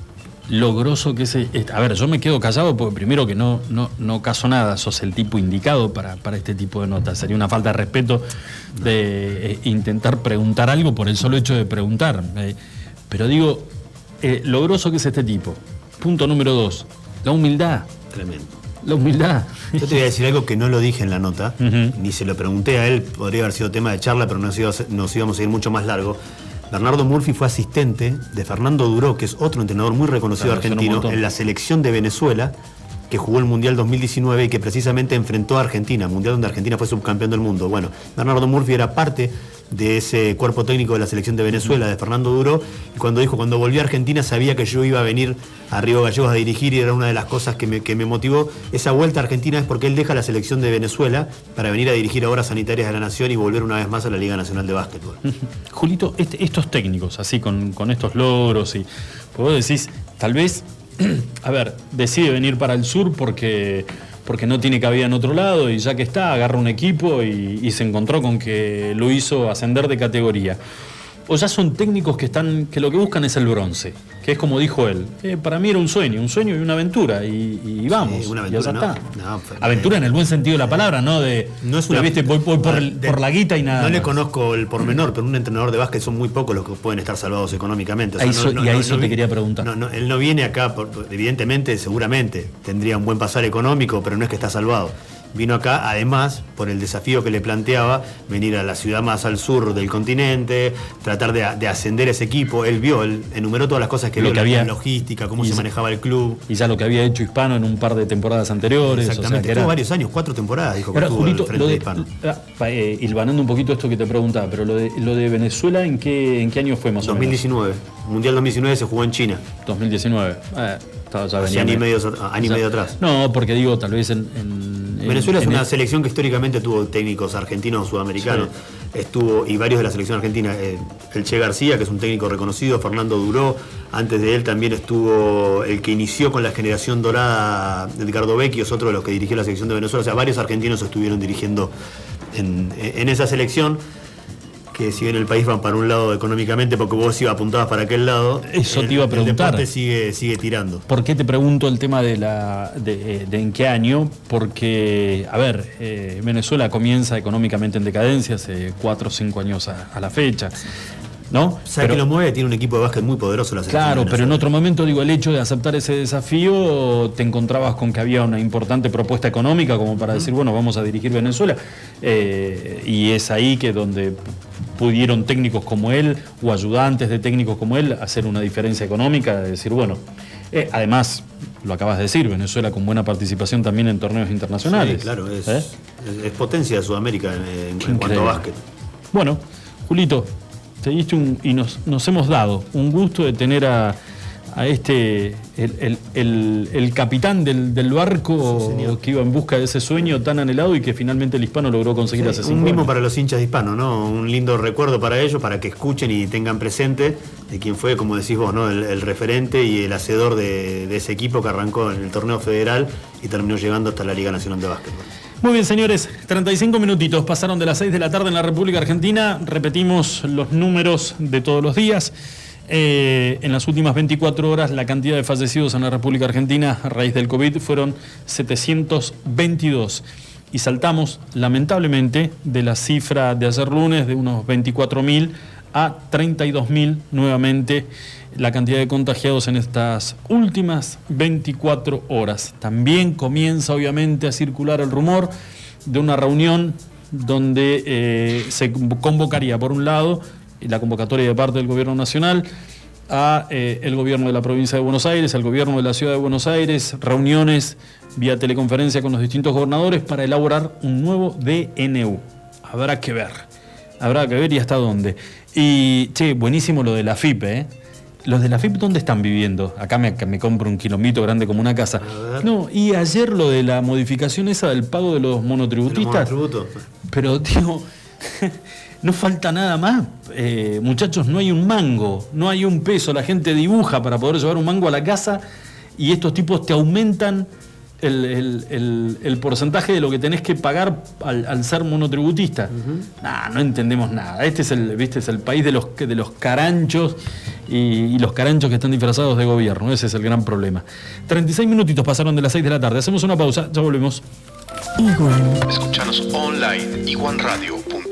lo groso que es... es- A ver, yo me quedo callado porque primero que no, no, no caso nada, sos el tipo indicado para, para este tipo de notas. Sería una falta de respeto de eh, intentar preguntar algo por el solo hecho de preguntar. Eh, pero digo, eh, lo groso que es este tipo. Punto número dos, la humildad. Tremendo. La humildad. Yo te voy a decir algo que no lo dije en la nota, ni se lo pregunté a él, podría haber sido tema de charla, pero nos, iba nos íbamos a ir mucho más largo. Bernardo Murphy fue asistente de Fernando Duró, que es otro entrenador muy reconocido argentino, en la selección de Venezuela, que jugó el Mundial 2019 y que precisamente enfrentó a Argentina, Mundial donde Argentina fue subcampeón del mundo. Bueno, Bernardo Murphy era parte de ese cuerpo técnico de la selección de Venezuela, de Fernando Duró, y cuando dijo, cuando volví a Argentina sabía que yo iba a venir a Río Gallegos a dirigir y era una de las cosas que me, que me motivó. Esa vuelta a Argentina es porque él deja la selección de Venezuela para venir a dirigir a Obras Sanitarias de la Nación y volver una vez más a la Liga Nacional de Básquetbol. <laughs> Julito, este- estos técnicos, así con, con estos logros, y vos decís, tal vez, <clears throat> a ver, decide venir para el sur porque, porque no tiene cabida en otro lado y ya que está, agarra un equipo y, y se encontró con que lo hizo ascender de categoría. O ya son técnicos que están que lo que buscan es el bronce, que es como dijo él. Eh, para mí era un sueño, un sueño y una aventura y, y vamos. una y ya aventura, no, está. no, aventura en el buen sentido de la palabra, no de No es una- viste, voy, voy por, el- de- por la guita y nada. No le conozco el pormenor, pero un entrenador de básquet son muy pocos los que pueden estar salvados económicamente. O A eso- y a eso te quería preguntar. no, no, él no viene acá, por- evidentemente, seguramente tendría un buen pasar económico, pero no es que está salvado. Vino acá, además, por el desafío que le planteaba, venir a la ciudad más al sur del continente, tratar de, de ascender ese equipo. Él vio, él enumeró todas las cosas que Lo vio, que había- la logística, cómo se manejaba el club. Y ya lo que había hecho Hispano en un par de temporadas anteriores. o sea, Exactamente, era- estuvo varios años, cuatro temporadas, dijo que estuvo Julito, al frente de de, Hispano. ah, eh, hilvanando un poquito esto que te preguntaba, pero lo de, lo de Venezuela, ¿en qué, ¿en qué año fue más o menos? 2019. Mundial 2019 se jugó en China. 2019. Eh, estaba- ya venía año y me- medio, año y medio atrás. No, porque digo, tal vez en. en- Venezuela en- es una en- selección que históricamente tuvo técnicos argentinos o sudamericanos. Estuvo, y varios de la selección argentina. eh, el Che García, que es un técnico reconocido, Fernando Duró. Antes de él también estuvo el que inició con la generación dorada, Edgardo Vecchio, es otro de los que dirigió la selección de Venezuela. O sea, varios argentinos estuvieron dirigiendo en, en esa selección. Que si bien el país va para un lado económicamente, porque vos ibas apuntabas para aquel lado, Eso te iba a preguntar. El deporte sigue, sigue tirando. ¿Por qué te pregunto el tema de la de, eh, de en qué año? Porque, a ver, eh, Venezuela comienza económicamente en decadencia hace cuatro o cinco años a, a la fecha, ¿no? ¿Sabes que lo mueve? Tiene un equipo de básquet muy poderoso la. Claro, pero en otro momento, digo, el hecho de aceptar ese desafío, te encontrabas con que había una importante propuesta económica como para decir, bueno, vamos a dirigir Venezuela. Eh, y es ahí que donde pudieron técnicos como él o ayudantes de técnicos como él hacer una diferencia económica, de decir, bueno, eh, además, lo acabas de decir, Venezuela con buena participación también en torneos internacionales. Sí, claro, es, ¿Eh? es- es potencia de Sudamérica en, cuanto a básquet. Bueno, Julito, te diste un, y nos, nos hemos dado un gusto de tener a, a este, el, el- el- el capitán del, del barco que iba en busca de ese sueño tan anhelado y que finalmente el hispano logró conseguir hace un mismo años. para los hinchas hispanos, ¿no? Un lindo recuerdo para ellos, para que escuchen y tengan presente de quién fue, como decís vos, ¿no? El, el referente y el hacedor de, de ese equipo que arrancó en el torneo federal y terminó llegando hasta la Liga Nacional de Básquetbol. Muy bien, señores, 35 minutitos pasaron de las 6 de la tarde en la República Argentina. Repetimos los números de todos los días. Eh, en las últimas 24 horas, la cantidad de fallecidos en la República Argentina a raíz del COVID fueron 722. Y saltamos, lamentablemente, de la cifra de ayer lunes de unos 24.000 a 32.000 nuevamente la cantidad de contagiados en estas últimas 24 horas. También comienza obviamente a circular el rumor de una reunión donde eh, se convocaría, por un lado, la convocatoria de parte del Gobierno Nacional a eh, el gobierno de la provincia de Buenos Aires, al gobierno de la ciudad de Buenos Aires, reuniones vía teleconferencia con los distintos gobernadores para elaborar un nuevo DNU. Habrá que ver, habrá que ver y hasta dónde. Y, che, buenísimo lo de la FIP, ¿eh? ¿Los de la FIP dónde están viviendo? Acá me, me compro un kilombito grande como una casa. No, y ayer lo de la modificación esa del pago de los monotributistas. monotributos. Pero, <laughs> tío, no falta nada más. Eh, muchachos, no hay un mango, no hay un peso. La gente dibuja para poder llevar un mango a la casa y estos tipos te aumentan el, el- el- el porcentaje de lo que tenés que pagar al, al ser monotributista. Nah, no entendemos nada. Este es el, ¿viste? Es el país de los, de los caranchos y, y los caranchos que están disfrazados de gobierno. Ese es el gran problema. 36 minutitos pasaron de las 6 de la tarde. Hacemos una pausa, ya volvemos. Igual. Escúchanos online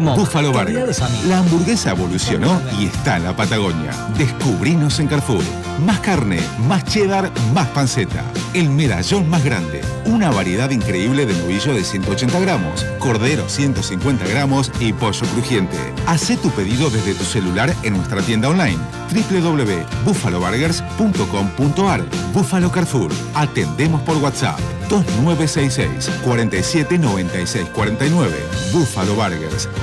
Moma, Búfalo. La hamburguesa evolucionó y está en la Patagonia. Descubrinos en Carrefour. Más carne, más cheddar, más panceta. El medallón más grande. Una variedad increíble de novillo de 180 gramos, cordero 150 gramos y pollo crujiente. Hacé tu pedido desde tu celular en nuestra tienda online www.buffaloburgers.com.ar Búfalo Carrefour. Atendemos por WhatsApp 2966 47 96 49. Búfalo Burgers,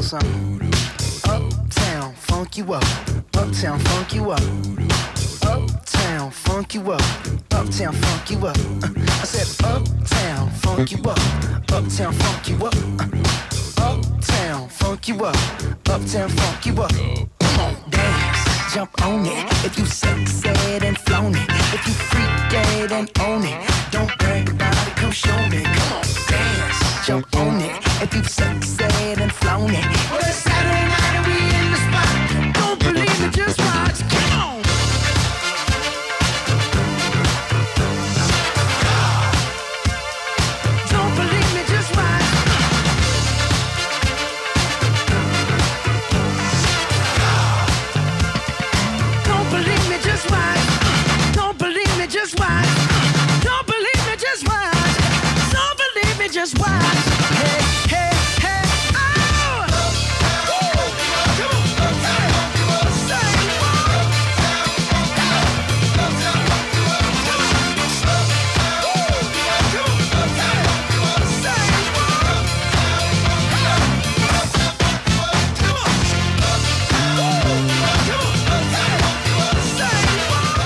little something. Uptown, funk you up. Uptown, funk you up. Uptown, funk you up. Uptown, funk you up. <laughs> I said, Uptown, funk you up. Uptown, funk you up. Uptown, funk you up. Uptown, funk you up. Come on, dance, jump on it. If you sexed and flown it. If you freak dead and own it. Don't brag about it, come show me. Come on, dance, jump on it. If you sexed and flown it. Well, it's Saturday night we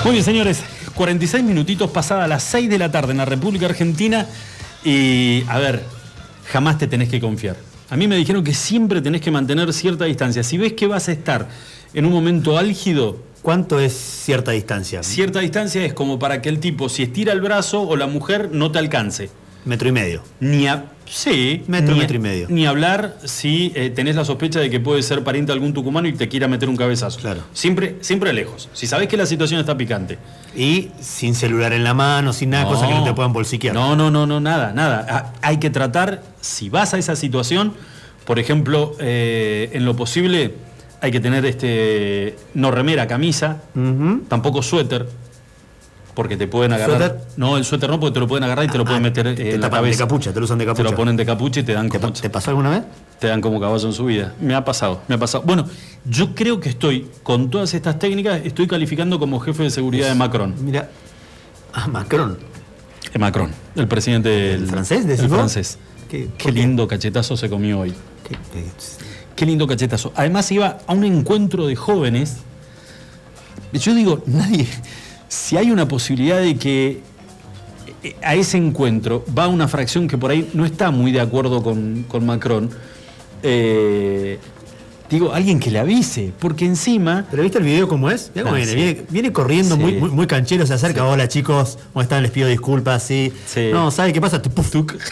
Muy bien, señores. 46 minutitos pasada las 6 de la tarde en la República Argentina. Y, a ver, jamás te tenés que confiar. A mí me dijeron que siempre tenés que mantener cierta distancia. Si ves que vas a estar en un momento álgido. ¿Cuánto es cierta distancia? Cierta distancia es como para que el tipo, si estira el brazo o la mujer, no te alcance. Metro y medio. Ni a. Sí. Metro, ni, metro y medio. Ni hablar si eh, tenés la sospecha de que puede ser pariente de algún tucumano y te quiera meter un cabezazo. Claro. Siempre, siempre lejos. Si sabés que la situación está picante. Y sin celular en la mano, sin nada, cosas que no te puedan bolsiquear. No, no, no, no, nada, nada. Ah, Hay que tratar, si vas a esa situación, por ejemplo, eh, en lo posible, hay que tener este no remera, camisa, tampoco suéter, porque te pueden agarrar. ¿Suéter? No, el suéter no, porque te lo pueden agarrar y te lo pueden meter eh, te en la tapan de cabeza. capucha, te lo usan de Te capucha. lo ponen de capucha y te dan como. ¿Te pasó alguna vez? Te dan como caballo en su vida. Me ha pasado, me ha pasado. Bueno, yo creo que estoy, con todas estas técnicas, estoy calificando como jefe de seguridad de Macron. Mira. Ah, Macron. De Macron, el presidente del. francés, decís El vos? francés. ¿Qué- Qué qué? lindo cachetazo se comió hoy. Qué lindo cachetazo. Además iba a un encuentro de jóvenes. Yo digo, nadie, si hay una posibilidad de que eh, a ese encuentro va una fracción que por ahí no está muy de acuerdo con, con Macron, eh, digo, alguien que le avise, porque encima... ¿Pero viste el video cómo es? Cómo Ah, viene, sí. viene, viene corriendo Sí. muy, muy, muy canchero, se acerca, hola chicos, ¿cómo están? Les pido disculpas, sí. Sí. No, ¿sabe qué pasa? Tuc. <laughs>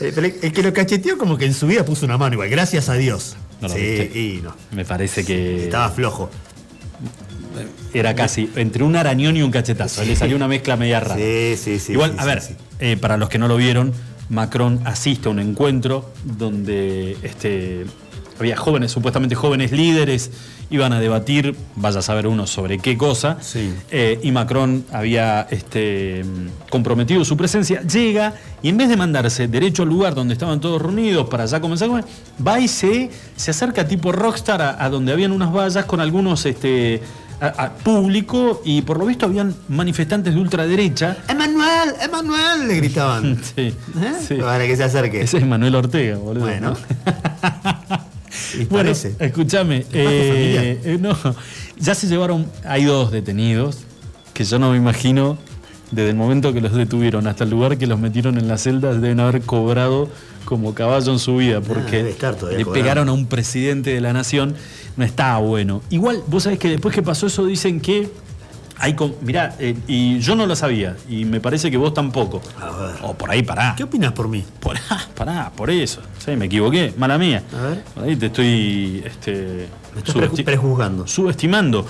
Eh, pero el que lo cacheteó como que en su vida puso una mano igual, gracias a Dios. ¿No lo sí, y no. Me parece que. Estaba flojo. Era casi entre un arañón y un cachetazo. Le salió una mezcla media rara. Sí, sí, sí. Igual, sí, a sí, ver, sí. eh, para los que no lo vieron, Macron asiste a un encuentro donde este, había jóvenes, supuestamente jóvenes líderes, iban a debatir, vaya a saber uno sobre qué cosa, eh, y Macron había este, comprometido su presencia, llega y en vez de mandarse derecho al lugar donde estaban todos reunidos para ya comenzar va y se, se acerca tipo rockstar a, a donde habían unas vallas con algunos... Este, a- a público y por lo visto habían manifestantes de ultraderecha ¡Emanuel! ¡Emanuel! Le gritaban. <laughs> Sí, sí. Para que se acerque. Ese es Manuel Ortega, boludo. Bueno. <laughs> <laughs> Bueno, parece. escúchame. eh, eh, no, ya se llevaron. Hay dos detenidos que yo no me imagino desde el momento que los detuvieron hasta el lugar que los metieron en las celdas deben haber cobrado como caballo en su vida porque Ah, estar todavía le pegaron a un presidente de la nación. No estaba bueno. Igual, vos sabés que después que pasó eso dicen que hay. com- Mirá, eh, y yo no lo sabía y me parece que vos tampoco. O por ahí pará. ¿Qué opinas por mí? Por, pará, por eso. Sí, me equivoqué, mala mía. A ver. Por ahí te estoy este, Me estás subesti- preju- prejuzgando. subestimando.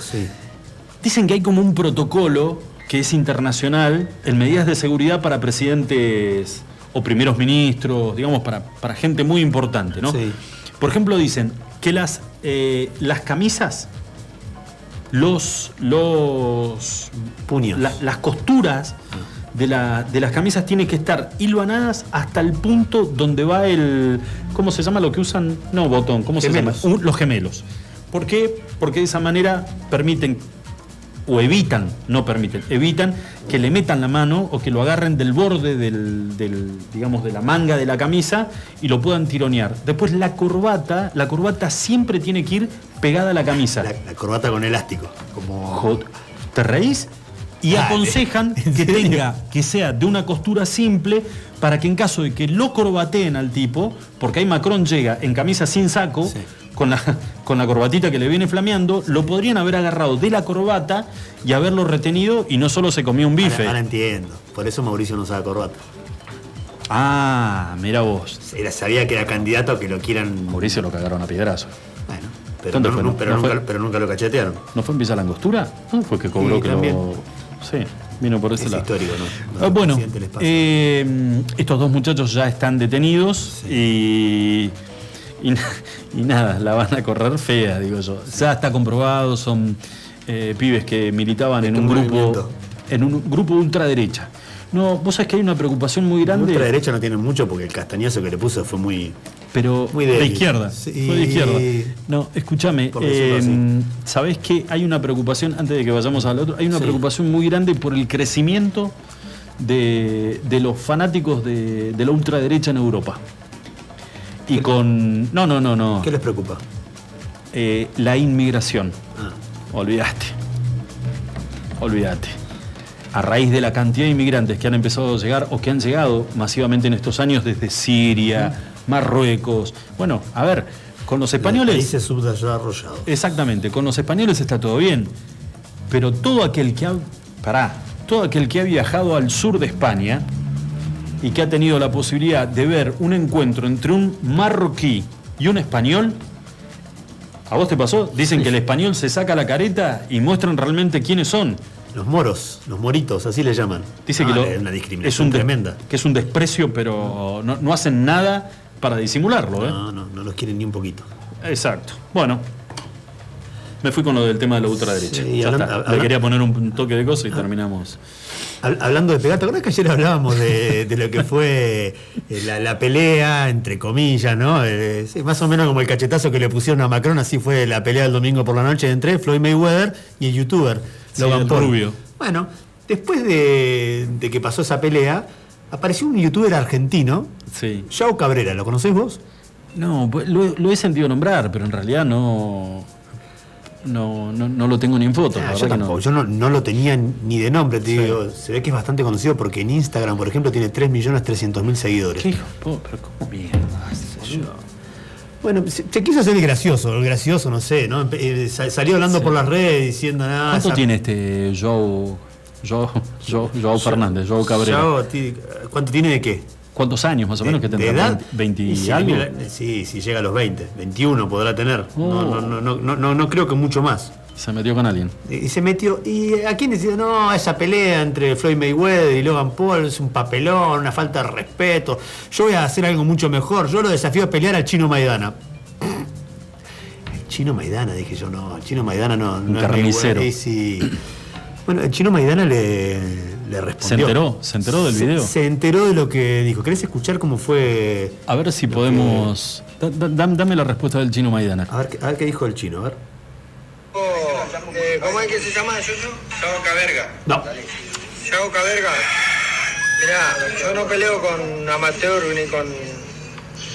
Dicen que hay como un protocolo que es internacional en medidas de seguridad para presidentes o primeros ministros, digamos, para, para gente muy importante, ¿no? Por ejemplo, dicen que las, eh, las camisas, los, los puños, las costuras de, la- de las camisas tienen que estar hilvanadas hasta el punto donde va el, ¿cómo se llama lo que usan? No, botón, ¿cómo Gemelos. se llama? Un- los gemelos. ¿Por qué? Porque de esa manera permiten o evitan, no permiten, evitan que le metan la mano o que lo agarren del borde del, del, digamos, de la manga de la camisa y lo puedan tironear. Después la corbata, la corbata siempre tiene que ir pegada a la camisa. La corbata con elástico. Como... ¿Te reís? Y aconsejan <laughs> que tenga, que sea de una costura simple para que en caso de que lo corbateen al tipo, porque ahí Macron llega en camisa sin saco, con, la, con la corbatita que le viene flameando, lo podrían haber agarrado de la corbata y haberlo retenido y no solo se comió un bife. Ahora, ahora entiendo. Por eso Mauricio no usaba corbata. Ah, mira vos. Era, sabía que era candidato a que lo quieran. Mauricio lo cagaron a piedrazo. Bueno, pero, ¿Dónde no- fue? no- ¿No- pero no nunca, fue? pero nunca lo cachetearon. ¿No fue en Villa Langostura? No, fue que cobró Sí, que también. lo. Sí, vino por ese Es lado. histórico, ¿no? Ah, bueno, eh, estos dos muchachos ya están detenidos y, y, na- y nada, la van a correr fea, digo yo. Ya está comprobado, son eh, pibes que militaban en Este un grupo, en un grupo de ultraderecha. No, vos sabés que hay una preocupación muy grande. ultraderecha no tiene mucho porque el castañazo que le puso fue muy. Pero Muy de izquierda. Sí. Fue de izquierda. No, escúchame. Eh, ¿Sabés que hay una preocupación, antes de que vayamos al otro, hay una Sí. preocupación muy grande por el crecimiento de, de los fanáticos de, de la ultraderecha en Europa? Y con. No, no, no, no. ¿Qué les preocupa? Eh, la inmigración. Ah. Olvídate. Olvídate. A raíz de la cantidad de inmigrantes que han empezado a llegar o que han llegado masivamente en estos años desde Siria, Marruecos. Bueno, a ver, con los españoles. Países subdesarrollados. Exactamente, con los españoles está todo bien. Pero todo aquel que ha. Pará, todo aquel que ha viajado al sur de España y que ha tenido la posibilidad de ver un encuentro entre un marroquí y un español. ¿A vos te pasó? Dicen que el español se saca la careta y muestran realmente quiénes son. Los moros, los moritos, así le llaman. Dice que Ah, lo- es una es discriminación un de- tremenda. que es un desprecio, pero no, no hacen nada para disimularlo. ¿eh? No, no, no los quieren ni un poquito. Exacto. Bueno, me fui con lo del tema de la ultraderecha. Sí, Ya está. Le quería poner un toque de cosa y terminamos. Hab- Hablando de pegar, ¿te acuerdas que ayer hablábamos de, de lo que fue eh, la, la pelea, entre comillas, ¿no? Eh, sí, más o menos como el cachetazo que le pusieron a Macron, así fue la pelea del domingo por la noche entre Floyd Mayweather y el youtuber Sí, Logan el Paul. rubio. Bueno, después de, de que pasó esa pelea, apareció un youtuber argentino, Sí. Yao Cabrera, ¿lo conocés vos? No, pues, lo, lo he sentido nombrar, pero en realidad no. No, no, no lo tengo ni en foto. Ah, yo que no. tampoco, yo no, no lo tenía ni de nombre, te Sí. digo, se ve que es bastante conocido porque en Instagram, por ejemplo, tiene 3.300.000 seguidores. ¿Qué hijo pero cómo mierda? yo? Bueno, se, se quiso hacer el gracioso, el gracioso, no sé, ¿no? Eh, sa- salió hablando Sí. por las redes diciendo nada. ¿Cuánto tiene este Joe, Joe, Joe, Joao Fernández, Joe Cabrera? ¿Cuánto tiene de qué? ¿Cuántos años más o menos que tendrá? edad, 20 y y si algo. sí, si llega a los 20, 21 podrá tener. No, Oh. no, no, no, no, no, no creo que mucho más. Se metió con alguien. Y se metió. ¿Y a quién decía? No, esa pelea entre Floyd Mayweather y Logan Paul es un papelón, una falta de respeto. Yo voy a hacer algo mucho mejor. Yo lo desafío a pelear al chino Maidana. El chino Maidana, dije yo, no, el chino Maidana no. Un no carnicero. Sí. Bueno, el chino Maidana le, le respondió. ¿Se enteró? ¿Se enteró del Se- video? Se, enteró de lo que dijo. ¿Querés escuchar cómo fue? A ver si podemos. da- da- dam- dame la respuesta del chino Maidana. A ver, qué- a ver qué dijo el chino, a ver. Eh, ¿Cómo es que se llama eso? Yago Caberga. No. Yago Caberga. Mirá, yo no peleo con amateur ni con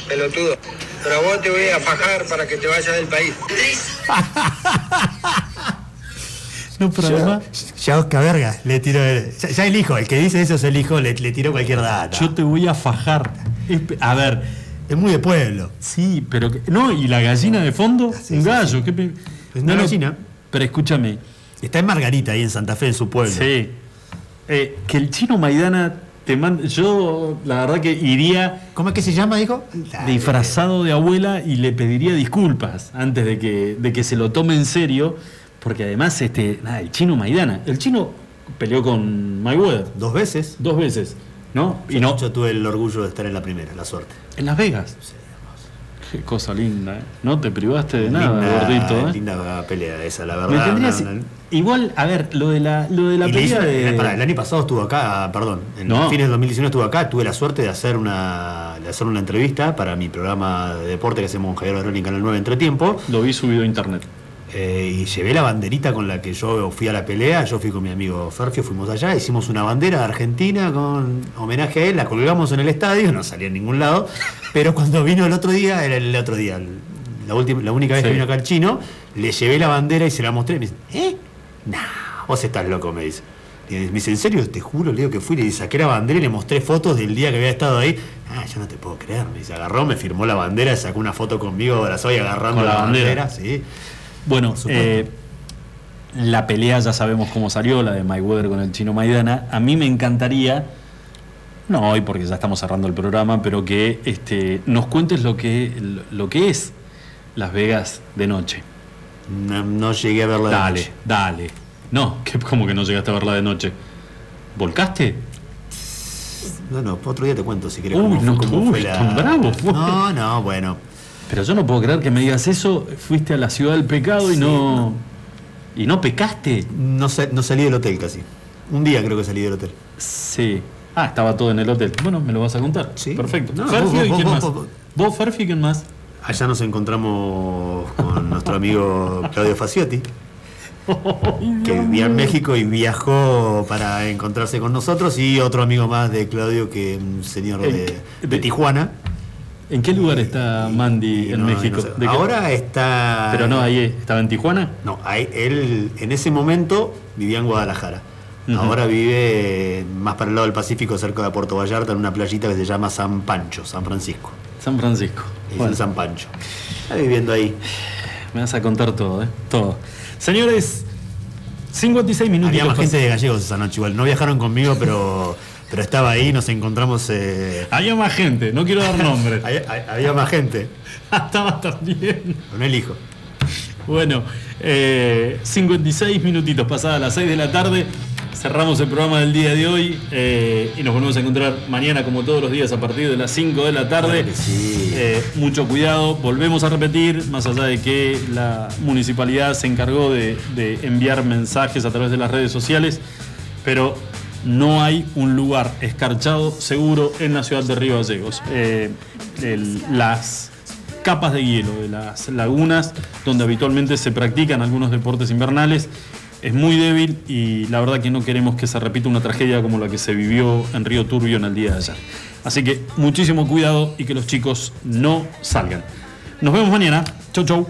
pelotudo. Pero a vos te voy a fajar para que te vayas del país. <laughs> No, pero además. Ya Oscar Verga le tiró. el- Ya, ya el hijo, el que dice eso es el hijo, le, le tiró cualquier data. Yo te voy a fajar. A ver. Es muy de pueblo. Sí, pero. que- no, y la gallina de fondo, un gallo. ¿qué Es una no, gallina. Pero escúchame. Está en Margarita, ahí en Santa Fe, en su pueblo. Sí. Eh, que el chino Maidana te manda. Yo, la verdad, que iría. ¿Cómo es que se llama, dijo? Disfrazado de abuela y le pediría disculpas antes de que, de que se lo tome en serio. Porque además, este, nada, el chino Maidana. El chino peleó con Mayweather. Dos veces. Dos veces. ¿No? Y Yo, no. yo tuve el orgullo de estar en la primera, la suerte. En Las Vegas. Qué cosa linda, ¿eh? No te privaste de nada, gordito, ¿eh? linda pelea esa, la Me verdad. tendrías- no, no. Igual, a ver, lo de la, lo de la Y le pelea de. pará, el año pasado estuvo acá, perdón, en fines del 2019 estuve acá, tuve la suerte de hacer una de hacer una entrevista para mi programa de deporte que hacemos con Javier Barón en Canal 9 Entretiempo. Lo vi subido a internet. Eh, y llevé la banderita con la que yo fui a la pelea, yo fui con mi amigo Ferfio, fuimos allá, hicimos una bandera de Argentina con homenaje a él, la colgamos en el estadio, no salía en ningún lado, pero cuando vino el otro día, era el otro día, la, última, la única vez Sí. que vino acá el chino, le llevé la bandera y se la mostré, y me dice, ¿eh? Nah, vos estás loco, me dice. Y me dice, ¿en serio? Te juro, le digo que fui, le saqué la bandera y le mostré fotos del día que había estado ahí. Ah, yo no te puedo creer, me dice, agarró, me firmó la bandera, sacó una foto conmigo, abrazó y agarrando la, la bandera. bandera, sí. Bueno, eh, la pelea ya sabemos cómo salió, la de Mayweather con el chino Maidana. A mí me encantaría, no hoy porque ya estamos cerrando el programa, pero que este, nos cuentes lo que, lo que es Las Vegas de noche. No, no llegué a verla de Dale, noche. dale. No, <laughs> que ¿cómo que no llegaste a verla de noche? ¿Volcaste? No, no, otro día te cuento si querés. Uy, cómo no, cómo uy, fue la- tan bravo fue. No, no, bueno. Pero yo no puedo creer que me digas eso. Fuiste a la ciudad del pecado y Sí, no. ¿Y no pecaste? No, sa- no salí del hotel casi. Un día creo que salí del hotel. Sí. Ah, estaba todo en el hotel. Bueno, me lo vas a contar. Sí. Perfecto. No, Ferfio vos- y vos- quién vos- más. vos- vos- ¿Vos, Ferfio y quién más? Allá nos encontramos con nuestro amigo Claudio Faciotti, <laughs> que vivía en México y viajó para encontrarse con nosotros, y otro amigo más de Claudio, que es un señor de, de Tijuana. ¿En qué lugar está Mandy en no, México? no sé. ¿De qué- Ahora está. Pero no, ahí estaba en Tijuana. No, ahí- él en ese momento vivía en Guadalajara. Ahora vive más para el lado del Pacífico, cerca de Puerto Vallarta, en una playita que se llama San Pancho, San Francisco. San Francisco. Es Bueno. en San Pancho. Está viviendo ahí. Me vas a contar todo, ¿eh? Todo. Señores, 56 minutos. Había más gente de gallegos esa noche igual. No viajaron conmigo, pero, pero estaba ahí, nos encontramos. eh, Había más gente, no quiero dar nombres. <laughs> había, había más gente. <laughs> Estaba también. Con el hijo. Bueno, eh, 56 minutitos pasadas las 6 de la tarde. Cerramos el programa del día de hoy eh, y nos volvemos a encontrar mañana como todos los días a partir de las 5 de la tarde. Claro que sí. Eh, mucho cuidado, volvemos a repetir, más allá de que la municipalidad se encargó de, de enviar mensajes a través de las redes sociales, pero no hay un lugar escarchado seguro en la ciudad de Río Gallegos. Eh, las capas de hielo de las lagunas donde habitualmente se practican algunos deportes invernales es muy débil y la verdad que no queremos que se repita una tragedia como la que se vivió en Río Turbio en el día de ayer. Así que muchísimo cuidado y que los chicos no salgan. Nos vemos mañana. Chau chau.